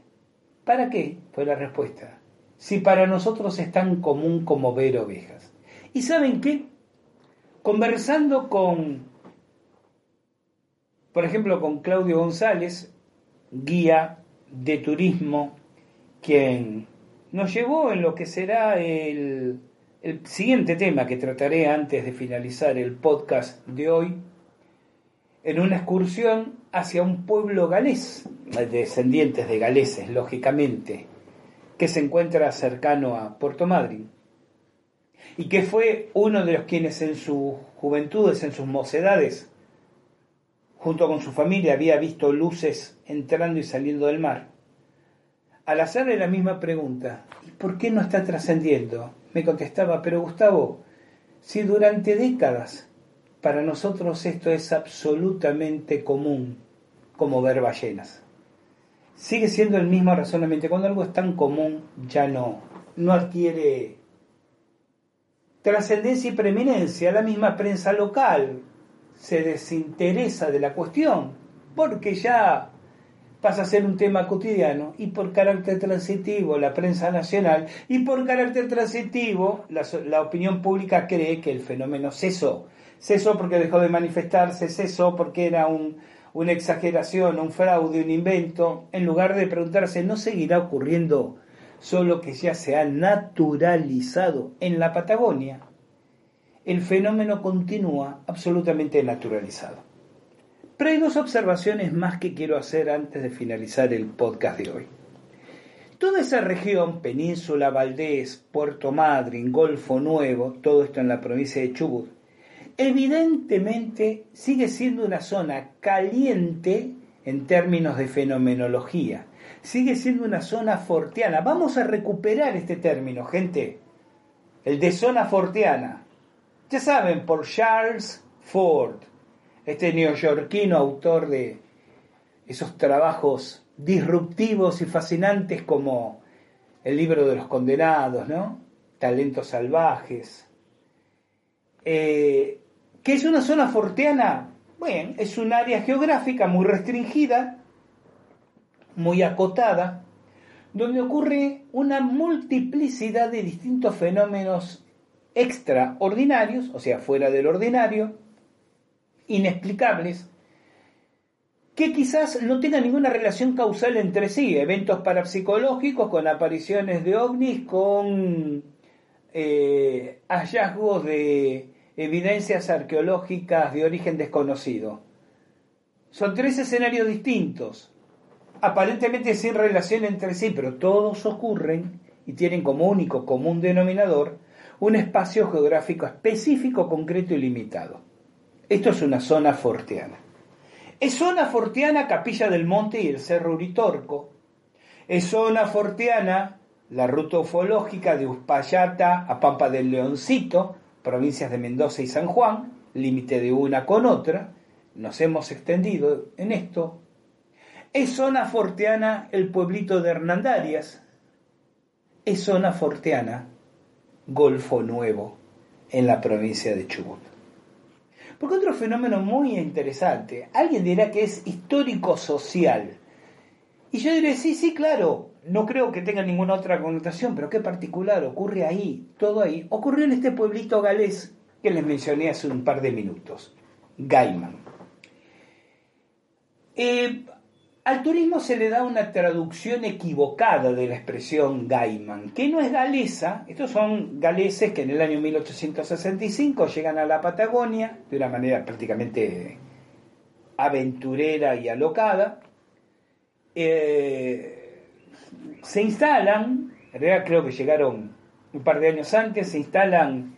¿Para qué? Fue la respuesta. Si para nosotros es tan común como ver ovejas. ¿Y saben qué? Conversando con, por ejemplo, con Claudio González, guía de turismo, quien nos llevó en lo que será el, el siguiente tema que trataré antes de finalizar el podcast de hoy, en una excursión hacia un pueblo galés, descendientes de galeses, lógicamente, que se encuentra cercano a Puerto Madryn, y que fue uno de los quienes en sus juventudes, en sus mocedades, junto con su familia, había visto luces entrando y saliendo del mar. Al hacerle la misma pregunta, ¿y por qué no está trascendiendo? Me contestaba, pero Gustavo, si durante décadas para nosotros esto es absolutamente común, como ver ballenas. Sigue siendo el mismo razonamiento. Cuando algo es tan común, ya no, no adquiere trascendencia y preeminencia. La misma prensa local se desinteresa de la cuestión, porque ya pasa a ser un tema cotidiano y por carácter transitivo la prensa nacional y por carácter transitivo la, la opinión pública cree que el fenómeno cesó cesó porque dejó de manifestarse, cesó porque era un, una exageración, un fraude, un invento, en lugar de preguntarse, ¿no seguirá ocurriendo solo que ya se ha naturalizado en la Patagonia? El fenómeno continúa absolutamente naturalizado. Pero hay dos observaciones más que quiero hacer antes de finalizar el podcast de hoy. Toda esa región, Península Valdés, Puerto Madryn, Golfo Nuevo, todo esto en la provincia de Chubut, evidentemente sigue siendo una zona caliente en términos de fenomenología. Sigue siendo una zona fortiana. Vamos a recuperar este término, gente. El de zona fortiana. Ya saben, por Charles Ford, este neoyorquino autor de esos trabajos disruptivos y fascinantes como el libro de los condenados, ¿no? Talentos salvajes. Eh, ¿Qué es una zona forteana? Bueno, es un área geográfica muy restringida, muy acotada, donde ocurre una multiplicidad de distintos fenómenos extraordinarios, o sea, fuera del ordinario, inexplicables, que quizás no tengan ninguna relación causal entre sí, eventos parapsicológicos con apariciones de ovnis, con eh, hallazgos de evidencias arqueológicas de origen desconocido. Son tres escenarios distintos, aparentemente sin relación entre sí, pero todos ocurren y tienen como único común denominador un espacio geográfico específico, concreto y limitado. Esto es una zona forteana. Es zona forteana Capilla del Monte y el Cerro Uritorco. Es zona forteana la ruta ufológica de Uspallata a Pampa del Leoncito, provincias de Mendoza y San Juan, límite de una con otra, nos hemos extendido en esto. Es zona forteana el pueblito de Hernandarias, es zona forteana Golfo Nuevo, en la provincia de Chubut. Porque otro fenómeno muy interesante, alguien dirá que es histórico-social. Y yo diré, sí, sí, claro, no creo que tenga ninguna otra connotación, pero qué particular, ocurre ahí, todo ahí. Ocurrió en este pueblito galés que les mencioné hace un par de minutos, Gaiman. Eh, al turismo se le da una traducción equivocada de la expresión Gaiman, que no es galesa, estos son galeses que en el año 1865 llegan a la Patagonia de una manera prácticamente aventurera y alocada. Eh, se instalan, en realidad creo que llegaron un par de años antes, se instalan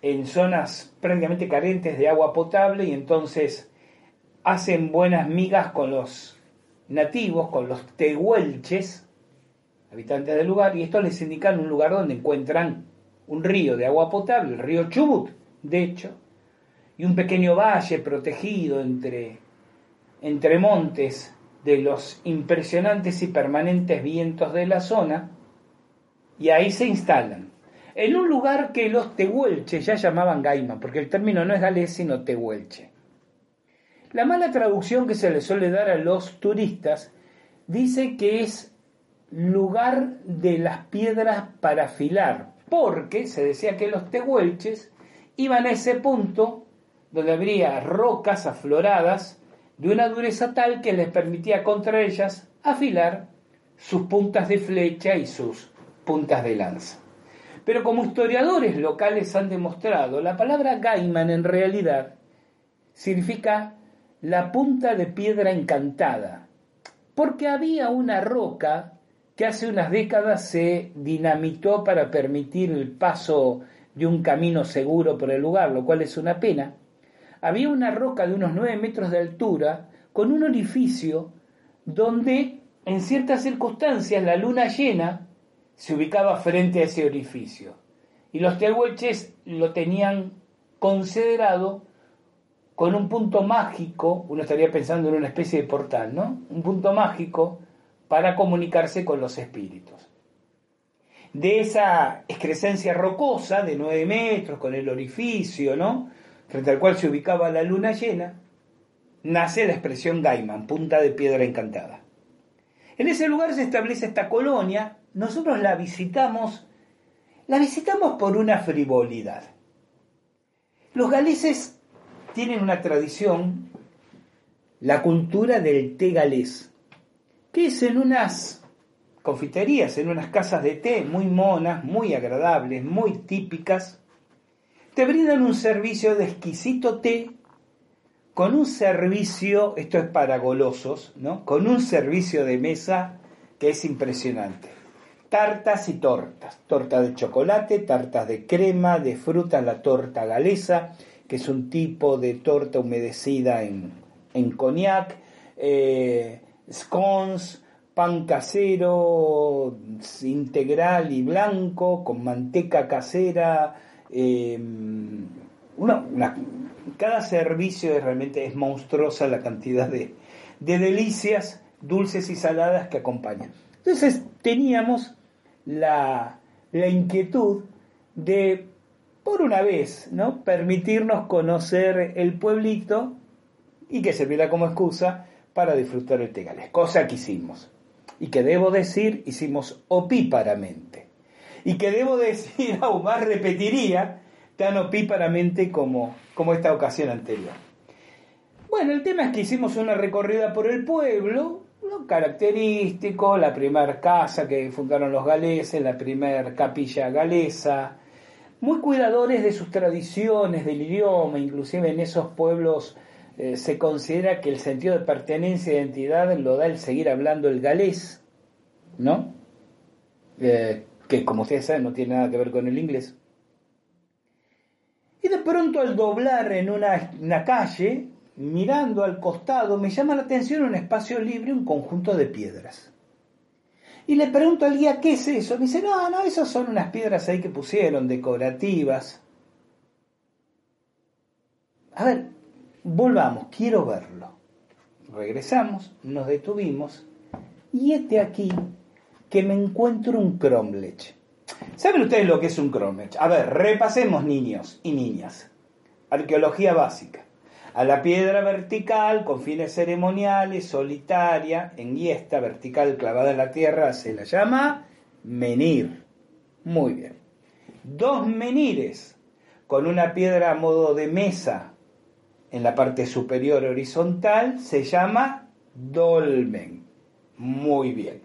en zonas prácticamente carentes de agua potable y entonces hacen buenas migas con los nativos, con los tehuelches, habitantes del lugar, y esto les indican un lugar donde encuentran un río de agua potable, el río Chubut, de hecho, y un pequeño valle protegido entre, entre montes de los impresionantes y permanentes vientos de la zona, y ahí se instalan. En un lugar que los tehuelches ya llamaban Gaima, porque el término no es galés sino tehuelche. La mala traducción que se le suele dar a los turistas dice que es lugar de las piedras para afilar, porque se decía que los tehuelches iban a ese punto donde habría rocas afloradas de una dureza tal que les permitía contra ellas afilar sus puntas de flecha y sus puntas de lanza. Pero como historiadores locales han demostrado, la palabra Gaiman en realidad significa la punta de piedra encantada, porque había una roca que hace unas décadas se dinamitó para permitir el paso de un camino seguro por el lugar, lo cual es una pena. Había una roca de unos nueve metros de altura con un orificio donde en ciertas circunstancias la luna llena se ubicaba frente a ese orificio. Y los tehuelches lo tenían considerado con un punto mágico, uno estaría pensando en una especie de portal, ¿no? Un punto mágico para comunicarse con los espíritus. De esa excrescencia rocosa de nueve metros, con el orificio, ¿no? Frente al cual se ubicaba la luna llena, nace la expresión Gaiman, punta de piedra encantada. En ese lugar se establece esta colonia, nosotros la visitamos, la visitamos por una frivolidad. Los galeses tienen una tradición, la cultura del té galés, que es en unas confiterías, en unas casas de té muy monas, muy agradables, muy típicas, te brindan un servicio de exquisito té con un servicio, esto es para golosos, ¿no? Con un servicio de mesa que es impresionante. Tartas y tortas, torta de chocolate, tartas de crema, de fruta, la torta galesa, que es un tipo de torta humedecida en, en cognac, eh, scones, pan casero integral y blanco, con manteca casera. Eh, cada servicio realmente es monstruosa la cantidad de, de delicias dulces y saladas que acompañan. Entonces teníamos la, la inquietud de por una vez, ¿no? Permitirnos conocer el pueblito y que servirá como excusa para disfrutar el Tegales, cosa que hicimos. Y que debo decir, hicimos opíparamente. Y que debo decir, aún más repetiría, tan opíparamente como, como esta ocasión anterior. Bueno, el tema es que hicimos una recorrida por el pueblo, lo característico, la primera casa que fundaron los galeses, la primera capilla galesa, muy cuidadores de sus tradiciones, del idioma, inclusive en esos pueblos eh, se considera que el sentido de pertenencia e identidad lo da el seguir hablando el galés, ¿no? Eh, que como ustedes saben no tiene nada que ver con el inglés. Y de pronto al doblar en una, una calle, mirando al costado, me llama la atención un espacio libre, un conjunto de piedras. Y le pregunto al guía, ¿qué es eso? Me dice, no, no, esas son unas piedras ahí que pusieron, decorativas. A ver, volvamos, quiero verlo. Regresamos, nos detuvimos y este aquí que me encuentro un cromlech. ¿Saben ustedes lo que es un cromlech? A ver, repasemos niños y niñas. Arqueología básica a la piedra vertical con fines ceremoniales, solitaria, en esta vertical clavada en la tierra, se la llama menir. Muy bien. Dos menires con una piedra a modo de mesa en la parte superior horizontal se llama dolmen. Muy bien.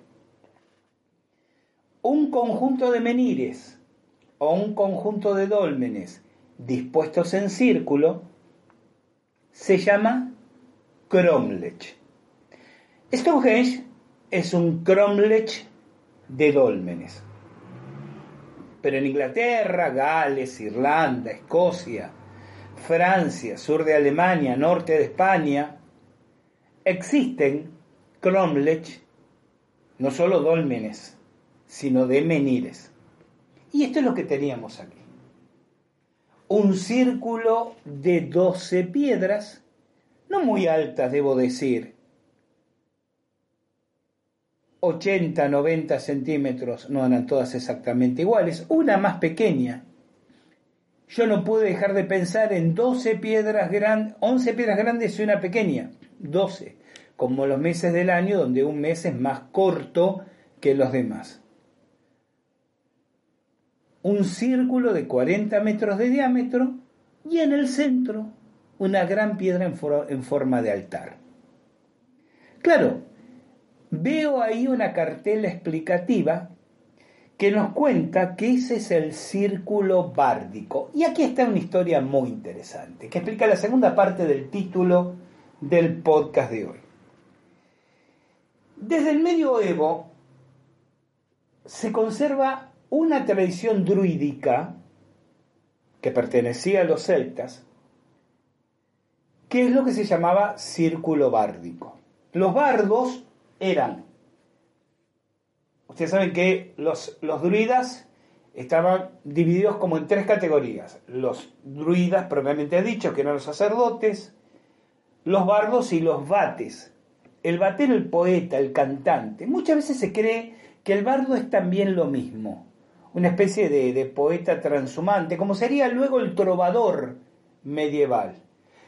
Un conjunto de menires o un conjunto de dólmenes dispuestos en círculo se llama cromlech. Stonehenge es un cromlech de dólmenes. Pero en Inglaterra, Gales, Irlanda, Escocia, Francia, sur de Alemania, norte de España, existen cromlech, no solo dólmenes, sino de menires. Y esto es lo que teníamos aquí. Un círculo de 12 piedras, no muy altas debo decir, 80, 90 centímetros, no eran todas exactamente iguales, una más pequeña. Yo no pude dejar de pensar en 12 piedras grandes, 11 piedras grandes y una pequeña, 12, como los meses del año donde un mes es más corto que los demás. Un círculo de 40 metros de diámetro y en el centro una gran piedra en, forma de altar. Claro, veo ahí una cartela explicativa que nos cuenta que ese es el círculo bárdico. Y aquí está una historia muy interesante, que explica la segunda parte del título del podcast de hoy. Desde el medioevo se conserva una tradición druídica que pertenecía a los celtas, que es lo que se llamaba círculo bárdico. Los bardos eran, ustedes saben que los, los druidas estaban divididos como en tres categorías. Los druidas propiamente dicho, que eran los sacerdotes, los bardos y los vates. El bate era el poeta, el cantante. Muchas veces se cree que el bardo es también lo mismo, una especie de, de poeta transhumante, como sería luego el trovador medieval.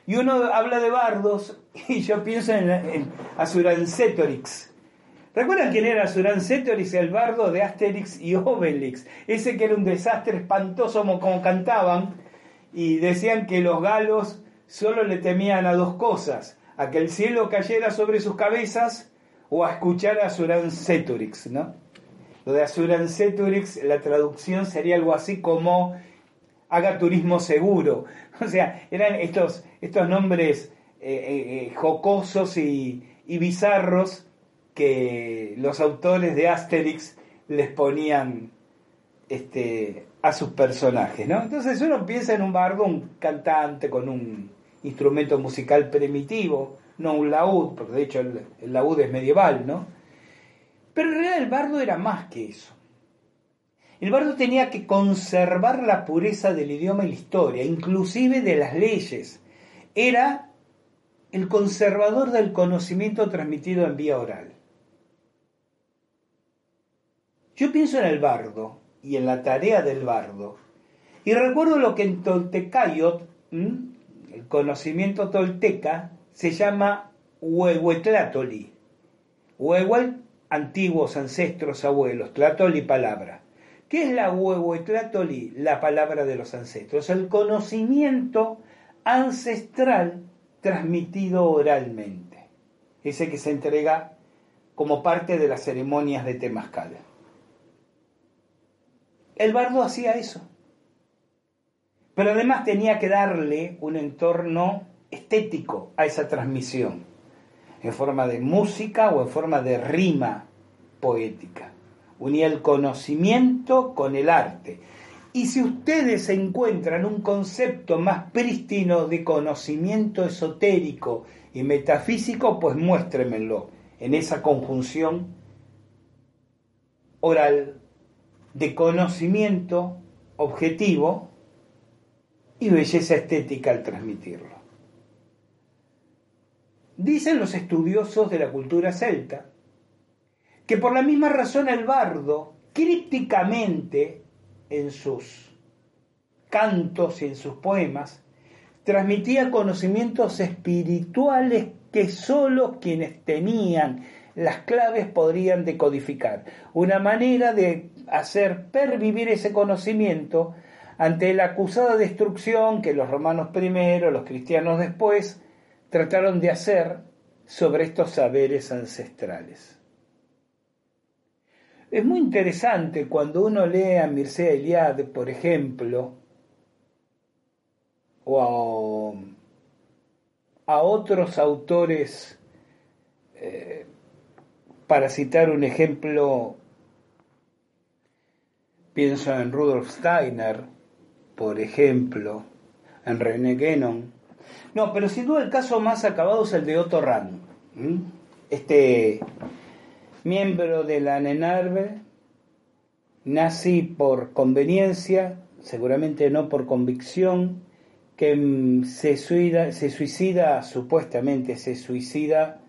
Y uno habla de bardos y yo pienso en, en. ¿Recuerdan quién era Asurancetorix, el bardo de Asterix y Obelix? Ese que era un desastre espantoso como cantaban y decían que los galos solo le temían a dos cosas, a que el cielo cayera sobre sus cabezas o a escuchar a Asurancetorix, ¿no? Lo de Asurancetorix, la traducción sería algo así como haga turismo seguro. O sea, eran estos, estos nombres eh, eh, eh, jocosos y, y, bizarros que los autores de Asterix les ponían este, a sus personajes, ¿no? Entonces uno piensa en un bardo, un cantante con un instrumento musical primitivo, no un laúd, porque de hecho el, el laúd es medieval, ¿no? Pero en realidad el bardo era más que eso. El bardo tenía que conservar la pureza del idioma y la historia, inclusive de las leyes. Era el conservador del conocimiento transmitido en vía oral. Yo pienso en el bardo y en la tarea del bardo, y recuerdo lo que en Toltecayot, el conocimiento tolteca, se llama Huehuetlatoli. Antiguos ancestros, abuelos, tlatoli, palabra. ¿Qué es la huehuetlatoli? La palabra de los ancestros, el conocimiento ancestral transmitido oralmente, ese que se entrega como parte de las ceremonias de Temazcal. El bardo hacía eso, pero además tenía que darle un entorno estético a esa transmisión, en forma de música o en forma de rima poética unía el conocimiento con el arte. Y si ustedes encuentran un concepto más prístino de conocimiento esotérico y metafísico, pues muéstrenmelo en esa conjunción oral de conocimiento objetivo y belleza estética al transmitirlo. Dicen los estudiosos de la cultura celta que por la misma razón el bardo, crípticamente en sus cantos y en sus poemas, transmitía conocimientos espirituales que sólo quienes tenían las claves podrían decodificar. Una manera de hacer pervivir ese conocimiento ante la acusada destrucción que los romanos primero, los cristianos después, trataron de hacer sobre estos saberes ancestrales. Es muy interesante cuando uno lee a Mircea Eliade, por ejemplo, o a otros autores, eh, para citar un ejemplo, pienso en Rudolf Steiner, por ejemplo, en René Guénon. No, pero sin duda el caso más acabado es el de Otto Rand, este miembro de la NENARVE, nazi por conveniencia, seguramente no por convicción, que se suicida, se suicida, supuestamente se suicida,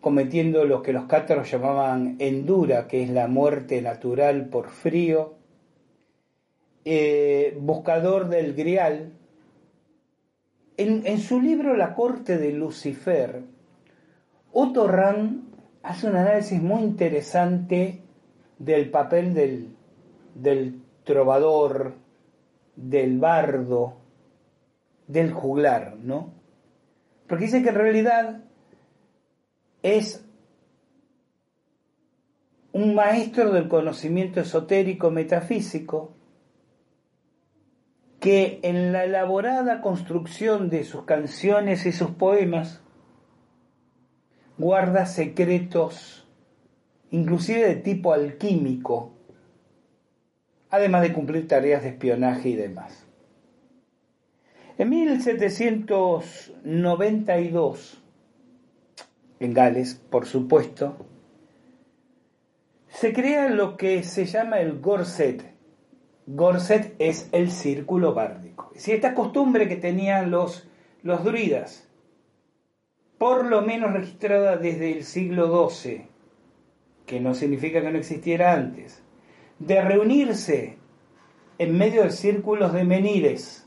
cometiendo lo que los cátaros llamaban endura, que es la muerte natural por frío, eh, buscador del grial. En, su libro La corte de Lucifer, Otto Rand hace un análisis muy interesante del papel del, del trovador, del bardo, del juglar, ¿no? Porque dice que en realidad es un maestro del conocimiento esotérico metafísico que en la elaborada construcción de sus canciones y sus poemas guarda secretos inclusive de tipo alquímico, además de cumplir tareas de espionaje y demás. En 1792, en Gales, por supuesto, se crea lo que se llama el Gorset. Gorset es el círculo bárdico. Decir, esta costumbre que tenían los, los druidas, por lo menos registrada desde el siglo XII, que no significa que no existiera antes, de reunirse en medio de círculos de menires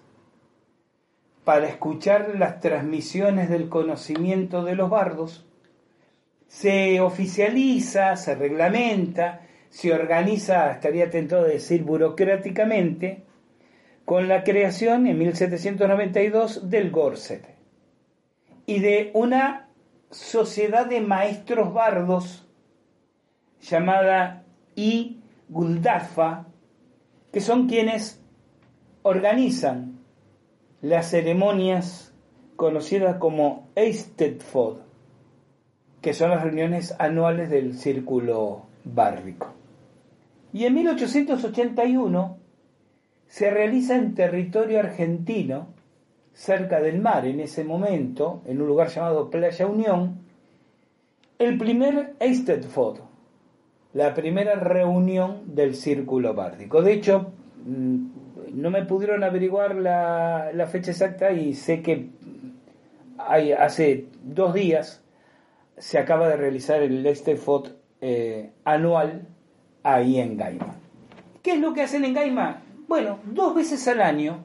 para escuchar las transmisiones del conocimiento de los bardos, se oficializa, se reglamenta, se organiza, estaría tentado de decir burocráticamente, con la creación en 1792 del Gorset y de una sociedad de maestros bardos llamada I Guldafa, que son quienes organizan las ceremonias conocidas como Eisteddfod, que son las reuniones anuales del círculo bárrico. Y en 1881 se realiza en territorio argentino, cerca del mar en ese momento, en un lugar llamado Playa Unión, el primer Eisteddfod, la primera reunión del círculo bárdico. De hecho, mm, no me pudieron averiguar la, fecha exacta y sé que hace dos días se acaba de realizar el Eisteddfod eh, anual ahí en Gaima. ¿Qué es lo que hacen en Gaima? Bueno, dos veces al año,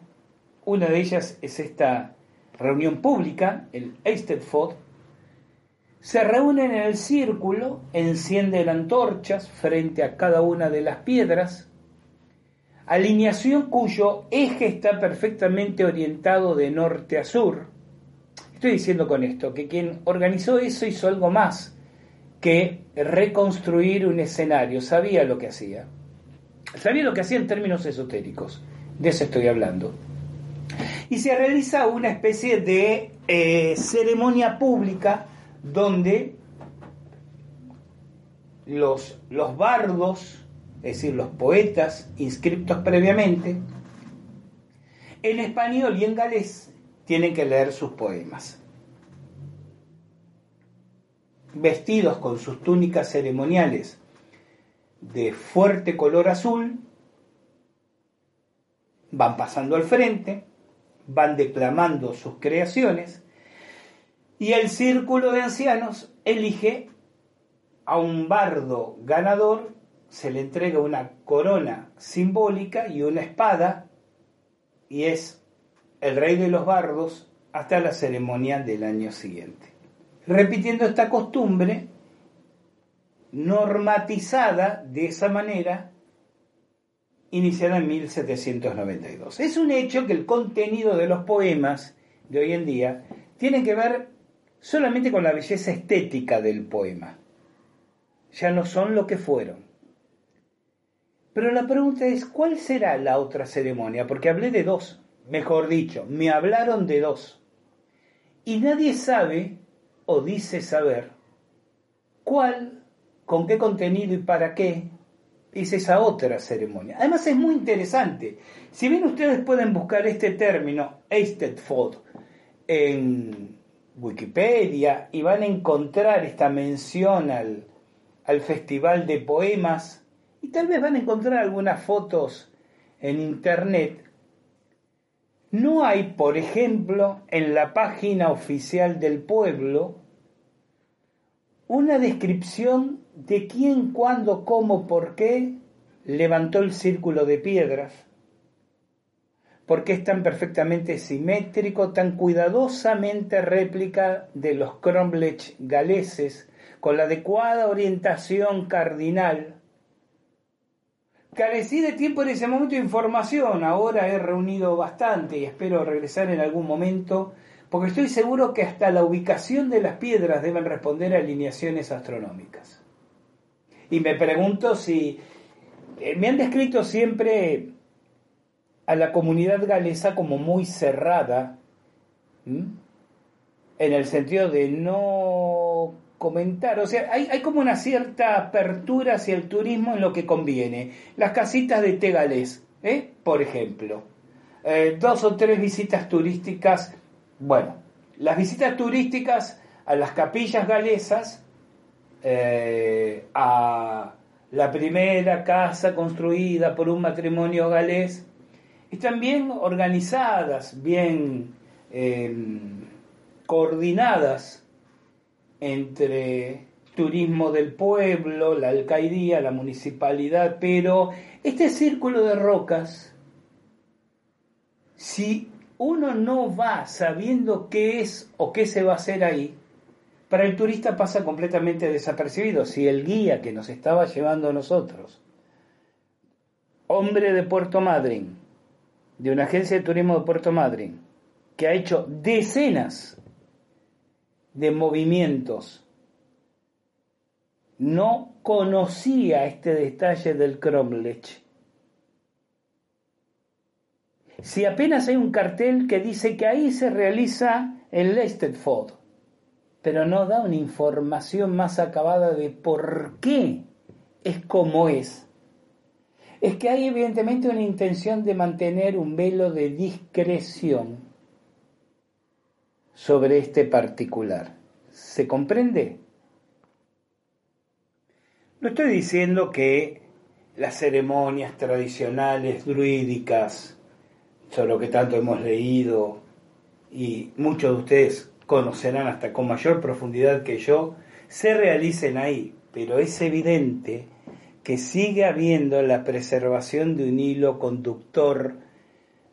una de ellas es esta reunión pública, el Eisteddfod, se reúnen en el círculo, encienden antorchas frente a cada una de las piedras, alineación cuyo eje está perfectamente orientado de norte a sur. Estoy diciendo con esto que quien organizó eso hizo algo más que reconstruir un escenario, sabía lo que hacía. Sabía lo que hacía en términos esotéricos, de eso estoy hablando. Y se realiza una especie de eh, ceremonia pública donde los, los bardos, es decir, los poetas inscriptos previamente, en español y en galés tienen que leer sus poemas. Vestidos con sus túnicas ceremoniales de fuerte color azul, van pasando al frente, van declamando sus creaciones y el círculo de ancianos elige a un bardo ganador, se le entrega una corona simbólica y una espada, y es el rey de los bardos hasta la ceremonia del año siguiente. Repitiendo esta costumbre, normatizada de esa manera, iniciada en 1792. Es un hecho que el contenido de los poemas de hoy en día tiene que ver solamente con la belleza estética del poema. Ya no son lo que fueron. Pero la pregunta es, ¿cuál será la otra ceremonia? Porque hablé de dos, mejor dicho, me hablaron de dos. Y nadie sabe o dice saber cuál, con qué contenido y para qué es esa otra ceremonia. Además es muy interesante. Si bien ustedes pueden buscar este término, Eisteddfod, en Wikipedia y van a encontrar esta mención al, al Festival de Poemas y tal vez van a encontrar algunas fotos en internet, no hay, por ejemplo, en la página oficial del pueblo una descripción de quién, cuándo, cómo, por qué levantó el círculo de piedras, porque es tan perfectamente simétrico, tan cuidadosamente réplica de los cromlech galeses, con la adecuada orientación cardinal. Carecí de tiempo en ese momento de información, ahora he reunido bastante y espero regresar en algún momento, porque estoy seguro que hasta la ubicación de las piedras deben responder a alineaciones astronómicas. Y me pregunto si eh, me han descrito siempre a la comunidad galesa como muy cerrada, en el sentido de no comentar, o sea, hay, como una cierta apertura hacia el turismo en lo que conviene. Las casitas de té galés, ¿eh? por ejemplo. Eh, dos o tres visitas turísticas, bueno, las visitas turísticas a las capillas galesas, a la primera casa construida por un matrimonio galés, están bien organizadas, bien em, coordinadas entre turismo del pueblo, la alcaldía, la municipalidad, pero este círculo de rocas, si uno no va sabiendo qué es o qué se va a hacer ahí, para el turista pasa completamente desapercibido. Si el guía que nos estaba llevando a nosotros, hombre de Puerto Madryn, de una agencia de turismo de Puerto Madryn, que ha hecho decenas de movimientos, no conocía este detalle del Cromlech. Si apenas hay un cartel que dice que ahí se realiza el Leisteddfod, pero no da una información más acabada de por qué es como es. Es que hay evidentemente una intención de mantener un velo de discreción sobre este particular. ¿Se comprende? No estoy diciendo que las ceremonias tradicionales druídicas, sobre lo que tanto hemos leído y muchos de ustedes conocerán hasta con mayor profundidad que yo, se realicen ahí, pero es evidente que sigue habiendo la preservación de un hilo conductor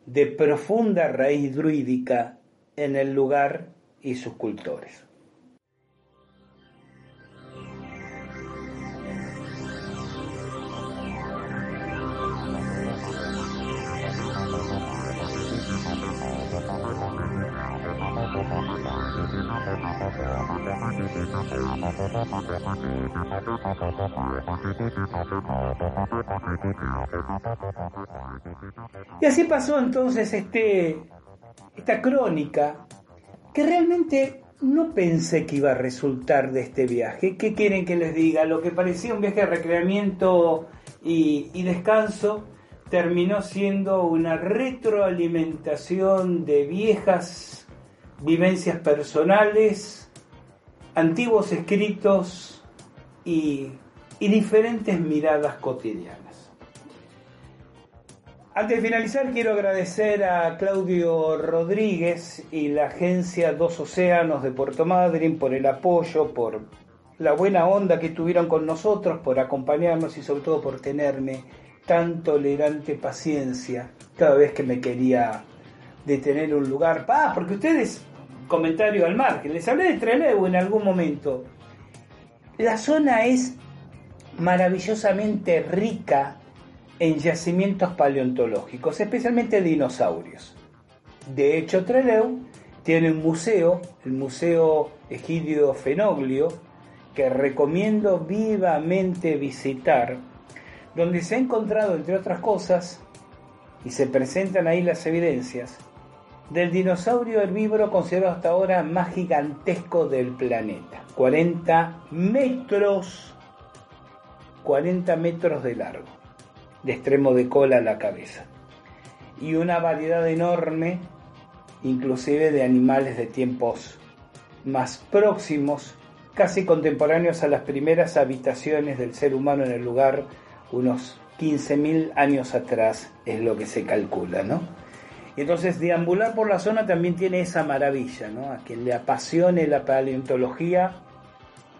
de profunda raíz druídica en el lugar y sus cultores. Y así pasó entonces este, esta crónica que realmente no pensé que iba a resultar de este viaje. ¿Qué quieren que les diga? Lo que parecía un viaje de recreamiento y, y descanso terminó siendo una retroalimentación de viejas vivencias personales, antiguos escritos y, diferentes miradas cotidianas. Antes de finalizar, quiero agradecer a Claudio Rodríguez y la agencia Dos Océanos de Puerto Madryn por el apoyo, por la buena onda que tuvieron con nosotros, por acompañarnos y sobre todo por tenerme tan tolerante paciencia cada vez que me quería detener un lugar. Ah, porque ustedes comentario al margen. Les hablé de Trelew en algún momento. La zona es maravillosamente rica en yacimientos paleontológicos, especialmente dinosaurios. De hecho, Trelew tiene un museo, el Museo Egidio Fenoglio, que recomiendo vivamente visitar, donde se ha encontrado, entre otras cosas, y se presentan ahí las evidencias, del dinosaurio herbívoro considerado hasta ahora más gigantesco del planeta. 40 metros, 40 metros de largo, de extremo de cola a la cabeza. Y una variedad enorme, inclusive de animales de tiempos más próximos, casi contemporáneos a las primeras habitaciones del ser humano en el lugar, unos 15.000 años atrás es lo que se calcula, ¿no? Y entonces deambular por la zona también tiene esa maravilla, ¿no? A quien le apasione la paleontología,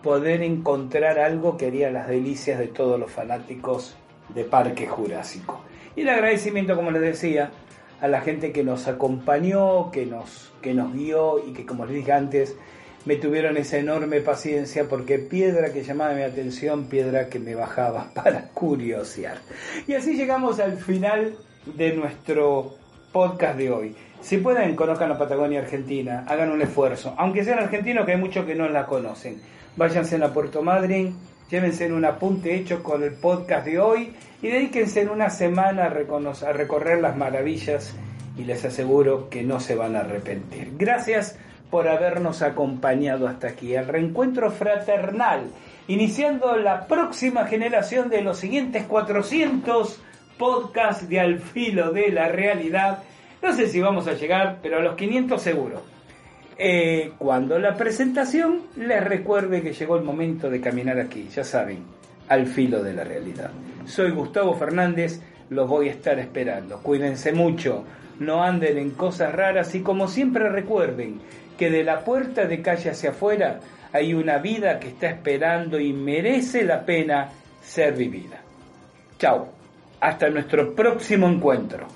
poder encontrar algo que haría las delicias de todos los fanáticos de Parque Jurásico. Y el agradecimiento, como les decía, a la gente que nos acompañó, que nos, que nos guió y que, como les dije antes, me tuvieron esa enorme paciencia porque piedra que llamaba mi atención, piedra que me bajaba para curiosear. Y así llegamos al final de nuestro podcast de hoy. Si pueden, conozcan la Patagonia Argentina, hagan un esfuerzo, aunque sean argentinos, que hay muchos que no la conocen. Váyanse a Puerto Madryn, llévense en un apunte hecho con el podcast de hoy y dedíquense en una semana a, a recorrer las maravillas y les aseguro que no se van a arrepentir. Gracias por habernos acompañado hasta aquí. El reencuentro fraternal, iniciando la próxima generación de los siguientes 400 podcasts de Al Filo de la Realidad. No sé si vamos a llegar, pero a los 500 seguro. Eh, cuando la presentación les recuerde que llegó el momento de caminar aquí, ya saben, al filo de la realidad. Soy Gustavo Fernández, los voy a estar esperando. Cuídense mucho, no anden en cosas raras y como siempre recuerden que de la puerta de calle hacia afuera hay una vida que está esperando y merece la pena ser vivida. Chao, hasta nuestro próximo encuentro.